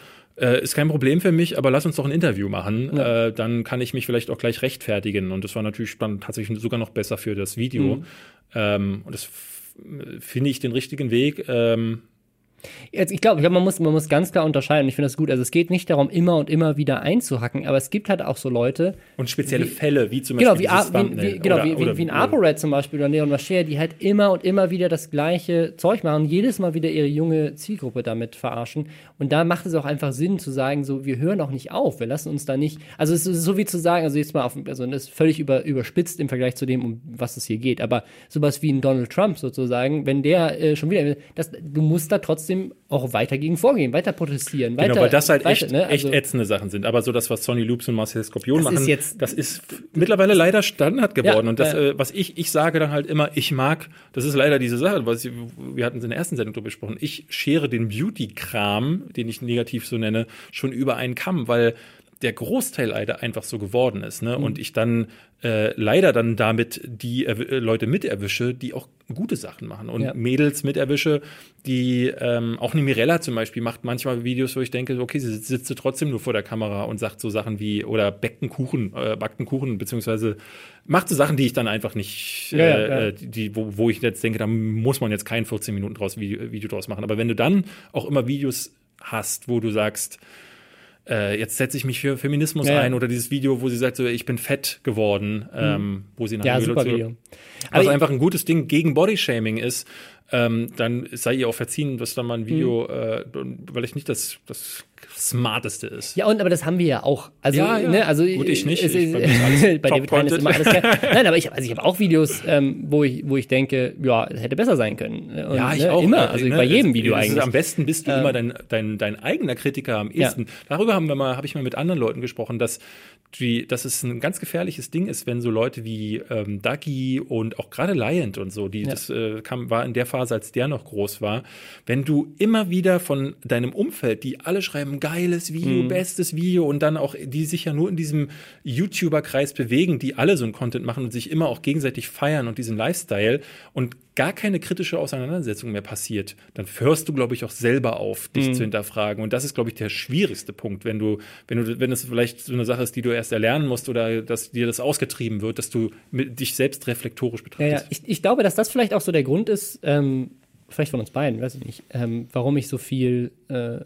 äh, ist kein Problem für mich, aber lass uns doch ein Interview machen. Äh, dann kann ich mich vielleicht auch gleich rechtfertigen. Und das war natürlich dann tatsächlich sogar noch besser für das Video. Ähm, und das finde ich den richtigen Weg. Ähm, Jetzt, ich glaube, glaub, man, muss, man muss ganz klar unterscheiden. Ich finde das gut. Also es geht nicht darum, immer und immer wieder einzuhacken, aber es gibt halt auch so Leute, und spezielle Wie- Fälle, wie zum Genau, Beispiel wie, A- dieses wie, Thumbnail wie, genau oder- wie, oder- wie, wie ein ApoRed zum Beispiel oder Leon Mascher, die halt immer und immer wieder das gleiche Zeug machen jedes Mal wieder ihre junge Zielgruppe damit verarschen. Und da macht es auch einfach Sinn zu sagen, so, wir hören auch nicht auf, wir lassen uns da nicht, also es ist so wie zu sagen, also jetzt mal auf, also das ist völlig über, überspitzt im Vergleich zu dem, um was es hier geht, aber sowas wie ein Donald Trump sozusagen, wenn der äh, schon wieder, das, du musst da trotzdem auch weiter gegen vorgehen, weiter protestieren, weiter. Genau, weil das halt weiter, echt, ne? echt Also- ätzende Sachen sind. Aber so das, was Sonny Loops und Marcel Skorpion Das machen, ist jetzt- das ist mittlerweile leider Standard geworden. Ja, und das, äh, was ich, ich sage dann halt immer, ich mag, das ist leider diese Sache, was ich, wir hatten es in der ersten Sendung drüber besprochen, ich schere den Beauty-Kram, den ich negativ so nenne, schon über einen Kamm, weil der Großteil leider einfach so geworden ist, Mhm. ne? Und ich dann äh, leider dann damit die äh, Leute mit erwische, die auch gute Sachen machen und Ja. Mädels mit erwische, die ähm, auch eine Mirella zum Beispiel macht manchmal Videos, wo ich denke, okay, sie sitzt trotzdem nur vor der Kamera und sagt so Sachen wie oder backt einen Kuchen, äh, backt einen Kuchen, beziehungsweise macht so Sachen, die ich dann einfach nicht, Ja, ja, äh, ja. äh, die, wo, wo ich jetzt denke, da muss man jetzt kein 14 Minuten draus Video, Video draus machen. Aber wenn du dann auch immer Videos hast, wo du sagst, äh, jetzt setze ich mich für Feminismus Ja, ein oder dieses Video, wo sie sagt, so, ich bin fett geworden, ähm, wo sie nach Ja, super Video. was Aber einfach ein gutes Ding gegen Bodyshaming ist. Ähm, dann sei ihr auch verziehen, dass da mal ein Video, äh, weil ich nicht das, das Smarteste ist. Ja, und aber das haben wir ja auch. Also, Ja, ja. Ne, also Gut, ich nicht. Es, Ich- bei <laughs> bei David Ryan ist immer alles geil. <laughs> Nein, aber ich, also ich habe auch Videos, ähm, wo ich, wo ich denke, ja, es hätte besser sein können. Und, Ja, ich ne, auch. Immer, äh, also ne, bei jedem Video ist, eigentlich. Am besten bist du immer dein, dein, dein eigener Kritiker am ehesten. Darüber haben wir mal, habe ich mal mit anderen Leuten gesprochen, dass die, dass es ein ganz gefährliches Ding ist, wenn so Leute wie ähm, Ducky und auch gerade Liant und so, die das äh, kam, war in der Phase, als der noch groß war, wenn du immer wieder von deinem Umfeld, die alle schreiben geiles Video, bestes Video und dann auch die sich ja nur in diesem YouTuber-Kreis bewegen, die alle so einen Content machen und sich immer auch gegenseitig feiern und diesen Lifestyle und gar keine kritische Auseinandersetzung mehr passiert, dann hörst du, glaube ich, auch selber auf, dich zu hinterfragen. Und das ist, glaube ich, der schwierigste Punkt, wenn du, wenn du, wenn es vielleicht so eine Sache ist, die du erst erlernen musst oder dass dir das ausgetrieben wird, dass du dich selbst reflektorisch Ja, betrachtest. ja. Ich, ich glaube, dass das vielleicht auch so der Grund ist, ähm, vielleicht von uns beiden, weiß ich nicht, ähm, warum ich so viel äh,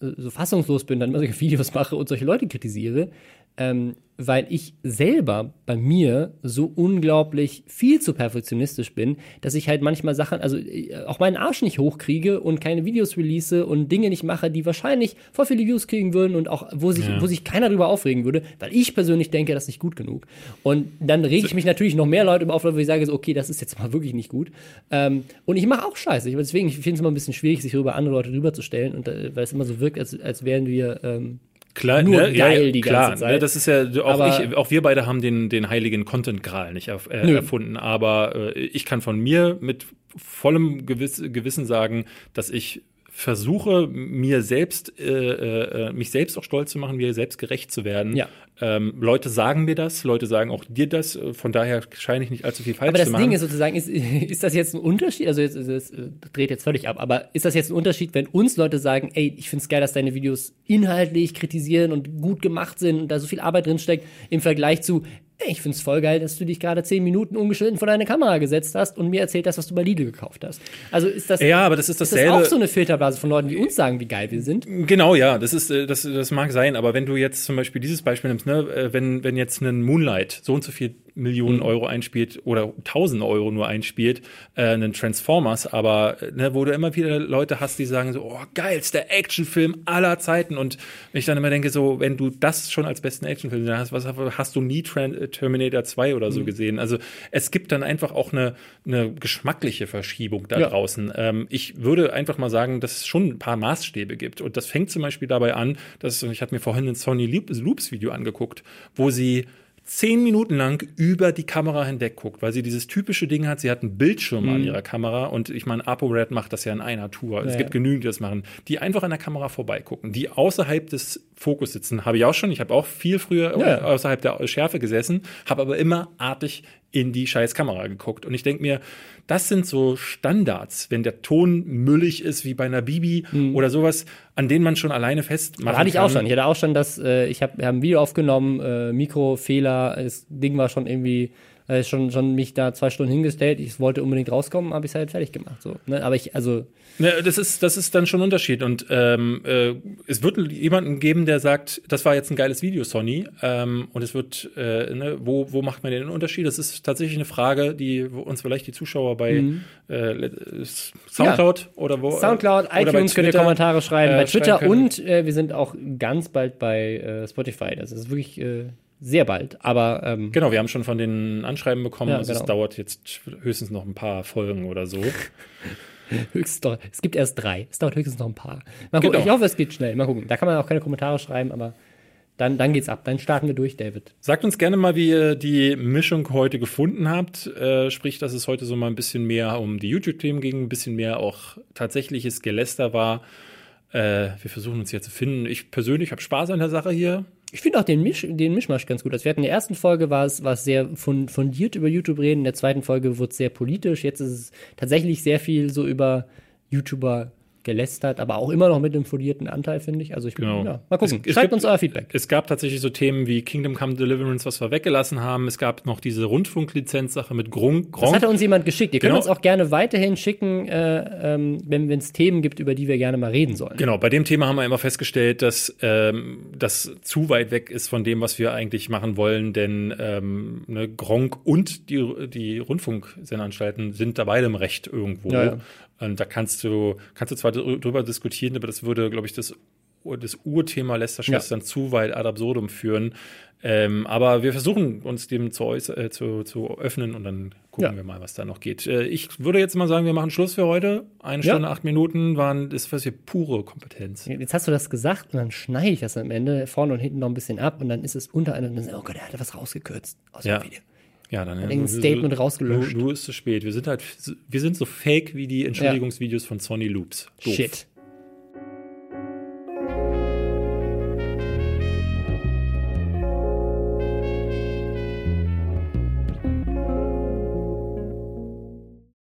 so fassungslos bin, dann immer solche Videos mache und solche Leute kritisiere, ähm, weil ich selber bei mir so unglaublich viel zu perfektionistisch bin, dass ich halt manchmal Sachen, also äh, auch meinen Arsch nicht hochkriege und keine Videos release und Dinge nicht mache, die wahrscheinlich voll viele Views kriegen würden und auch, wo sich, Ja. wo sich keiner drüber aufregen würde, weil ich persönlich denke, das ist nicht gut genug. Und dann rege ich mich natürlich noch mehr Leute über auf, wo ich sage, so, okay, das ist jetzt mal wirklich nicht gut. Ähm, und ich mache auch Scheiße. Ich- Deswegen, ich finde es immer ein bisschen schwierig, sich über andere Leute drüber zu stellen, und, äh, weil es immer so wirkt, als, als wären wir ähm, Klar, Nur ne? geil die klar, ganze Zeit. Ne? Das ist ja auch Aber- ich, auch wir beide haben den den heiligen Content Gral nicht erf äh, Nö. erfunden, aber äh, ich kann von mir mit vollem Gewiss Gewissen sagen, dass ich versuche mir selbst äh, äh, mich selbst auch stolz zu machen, mir selbst gerecht zu werden. Ja. Ähm, Leute sagen mir das, Leute sagen auch dir das, äh, von daher scheine ich nicht allzu viel falsch Aber das zu machen. Ding ist sozusagen, ist, <laughs> ist das jetzt ein Unterschied? Also jetzt, das äh, dreht jetzt völlig ab, aber ist das jetzt ein Unterschied, wenn uns Leute sagen, ey, ich find's geil, dass deine Videos inhaltlich kritisieren und gut gemacht sind und da so viel Arbeit drin steckt, im Vergleich zu, ich find's voll geil, dass du dich gerade zehn Minuten ungeschnitten vor deine Kamera gesetzt hast und mir erzählt hast, was du bei Lidl gekauft hast. Also ist das, ja, aber das ist ist das dasselbe. auch so eine Filterblase von Leuten, die uns sagen, wie geil wir sind? Genau, ja, das ist, äh, das, das mag sein, aber wenn du jetzt zum Beispiel dieses Beispiel nimmst, ne, äh, wenn, wenn jetzt ein Moonlight so und so viel Millionen Mhm. Euro einspielt oder tausende Euro nur einspielt, äh, einen Transformers, aber äh, ne, wo du immer wieder Leute hast, die sagen so, oh, geilster Actionfilm aller Zeiten und ich dann immer denke so, wenn du das schon als besten Actionfilm hast, was hast du nie Tran äh, Terminator 2 oder Mhm. so gesehen? Also es gibt dann einfach auch eine, eine geschmackliche Verschiebung da Ja. draußen. Ähm, ich würde einfach mal sagen, dass es schon ein paar Maßstäbe gibt. Und das fängt zum Beispiel dabei an, dass ich habe mir vorhin ein Sony Loops Video angeguckt, wo sie zehn Minuten lang über die Kamera hinweg guckt, weil sie dieses typische Ding hat, sie hat einen Bildschirm Mhm. an ihrer Kamera und ich meine, ApoRed macht das ja in einer Tour. Es Ja. gibt genügend, die das machen, die einfach an der Kamera vorbeigucken, die außerhalb des Fokus sitzen. Habe ich auch schon, ich habe auch viel früher Ja. außerhalb der Schärfe gesessen, habe aber immer artig in die scheiß Kamera geguckt. Und ich denke mir, das sind so Standards, wenn der Ton müllig ist, wie bei einer Bibi oder sowas, an denen man schon alleine festmachen Mhm. hatte ich kann. auch schon. Ich hatte auch schon das, äh, ich habe hab ein Video aufgenommen, äh, Mikrofehler, das Ding war schon irgendwie, äh, schon, schon mich da zwei Stunden hingestellt. Ich wollte unbedingt rauskommen, habe ich halt fertig gemacht. So, ne? Aber ich, also, Ne, das ist, das ist dann schon ein Unterschied. Und ähm, äh, es wird jemanden geben, der sagt, das war jetzt ein geiles Video, Sony. Ähm, und es wird, äh, ne, wo, wo macht man den Unterschied? Das ist tatsächlich eine Frage, die uns vielleicht die Zuschauer bei äh, le- Soundcloud oder wo. Mhm. Soundcloud, äh, bei iTunes könnt ihr Kommentare schreiben, äh, bei Twitter schreiben und äh, wir sind auch ganz bald bei äh, Spotify. Das ist wirklich äh, sehr bald. Aber ähm, Genau, wir haben schon von den Anschreiben bekommen. Ja, also es genau. dauert jetzt höchstens noch ein paar Folgen oder so. <laughs> höchstens doch, es gibt erst drei. Es dauert höchstens noch ein paar. Mal gucken. Genau. Ich hoffe, es geht schnell. Mal gucken. Da kann man auch keine Kommentare schreiben, aber dann, dann geht's ab. Dann starten wir durch, David. Sagt uns gerne mal, wie ihr die Mischung heute gefunden habt. Äh, sprich, dass es heute so mal ein bisschen mehr um die YouTube-Themen ging, ein bisschen mehr auch tatsächliches Geläster war. Äh, wir versuchen uns hier zu finden. Ich persönlich habe Spaß an der Sache hier. Ich finde auch den, Misch, den Mischmasch ganz gut. Also wir hatten in der ersten Folge war es, war es sehr fun- fundiert über YouTube reden, in der zweiten Folge wurde es sehr politisch. Jetzt ist es tatsächlich sehr viel so über YouTuber gelästert, aber auch immer noch mit einem fundierten Anteil, finde ich. Also ich bin, Genau. ja, mal gucken. Es- es Schreibt gibt- uns euer Feedback. Es gab tatsächlich so Themen wie Kingdom Come Deliverance, was wir weggelassen haben. Es gab noch diese Rundfunklizenzsache mit Gronk. Das hatte uns jemand geschickt. Ihr könnt Genau. uns auch gerne weiterhin schicken, äh, ähm, wenn es Themen gibt, über die wir gerne mal reden sollen. Genau, bei dem Thema haben wir immer festgestellt, dass ähm, das zu weit weg ist von dem, was wir eigentlich machen wollen, denn ähm, ne, Gronk und die, die Rundfunksenderanstalten sind da beide im Recht irgendwo. Ja, ja. Und da kannst du, kannst du zwar drü- drüber diskutieren, aber das würde, glaube ich, das, das Urthema Lästerschwestern zu weit ad absurdum führen. Ähm, aber wir versuchen uns dem zu, äh, zu, zu öffnen und dann gucken Ja. wir mal, was da noch geht. Äh, ich würde jetzt mal sagen, wir machen Schluss für heute. Eine Ja. Stunde, acht Minuten waren, das ist für pure Kompetenz. Jetzt hast du das gesagt und dann schneide ich das am Ende vorne und hinten noch ein bisschen ab und dann ist es unter dann, oh Gott, er hat was rausgekürzt aus Ja. dem Video. Ja, dann irgendein Statement rausgelöscht. Du, du ist zu spät. Wir sind halt, wir sind so fake wie die Entschuldigungsvideos von Sony Loops. Doof. Shit.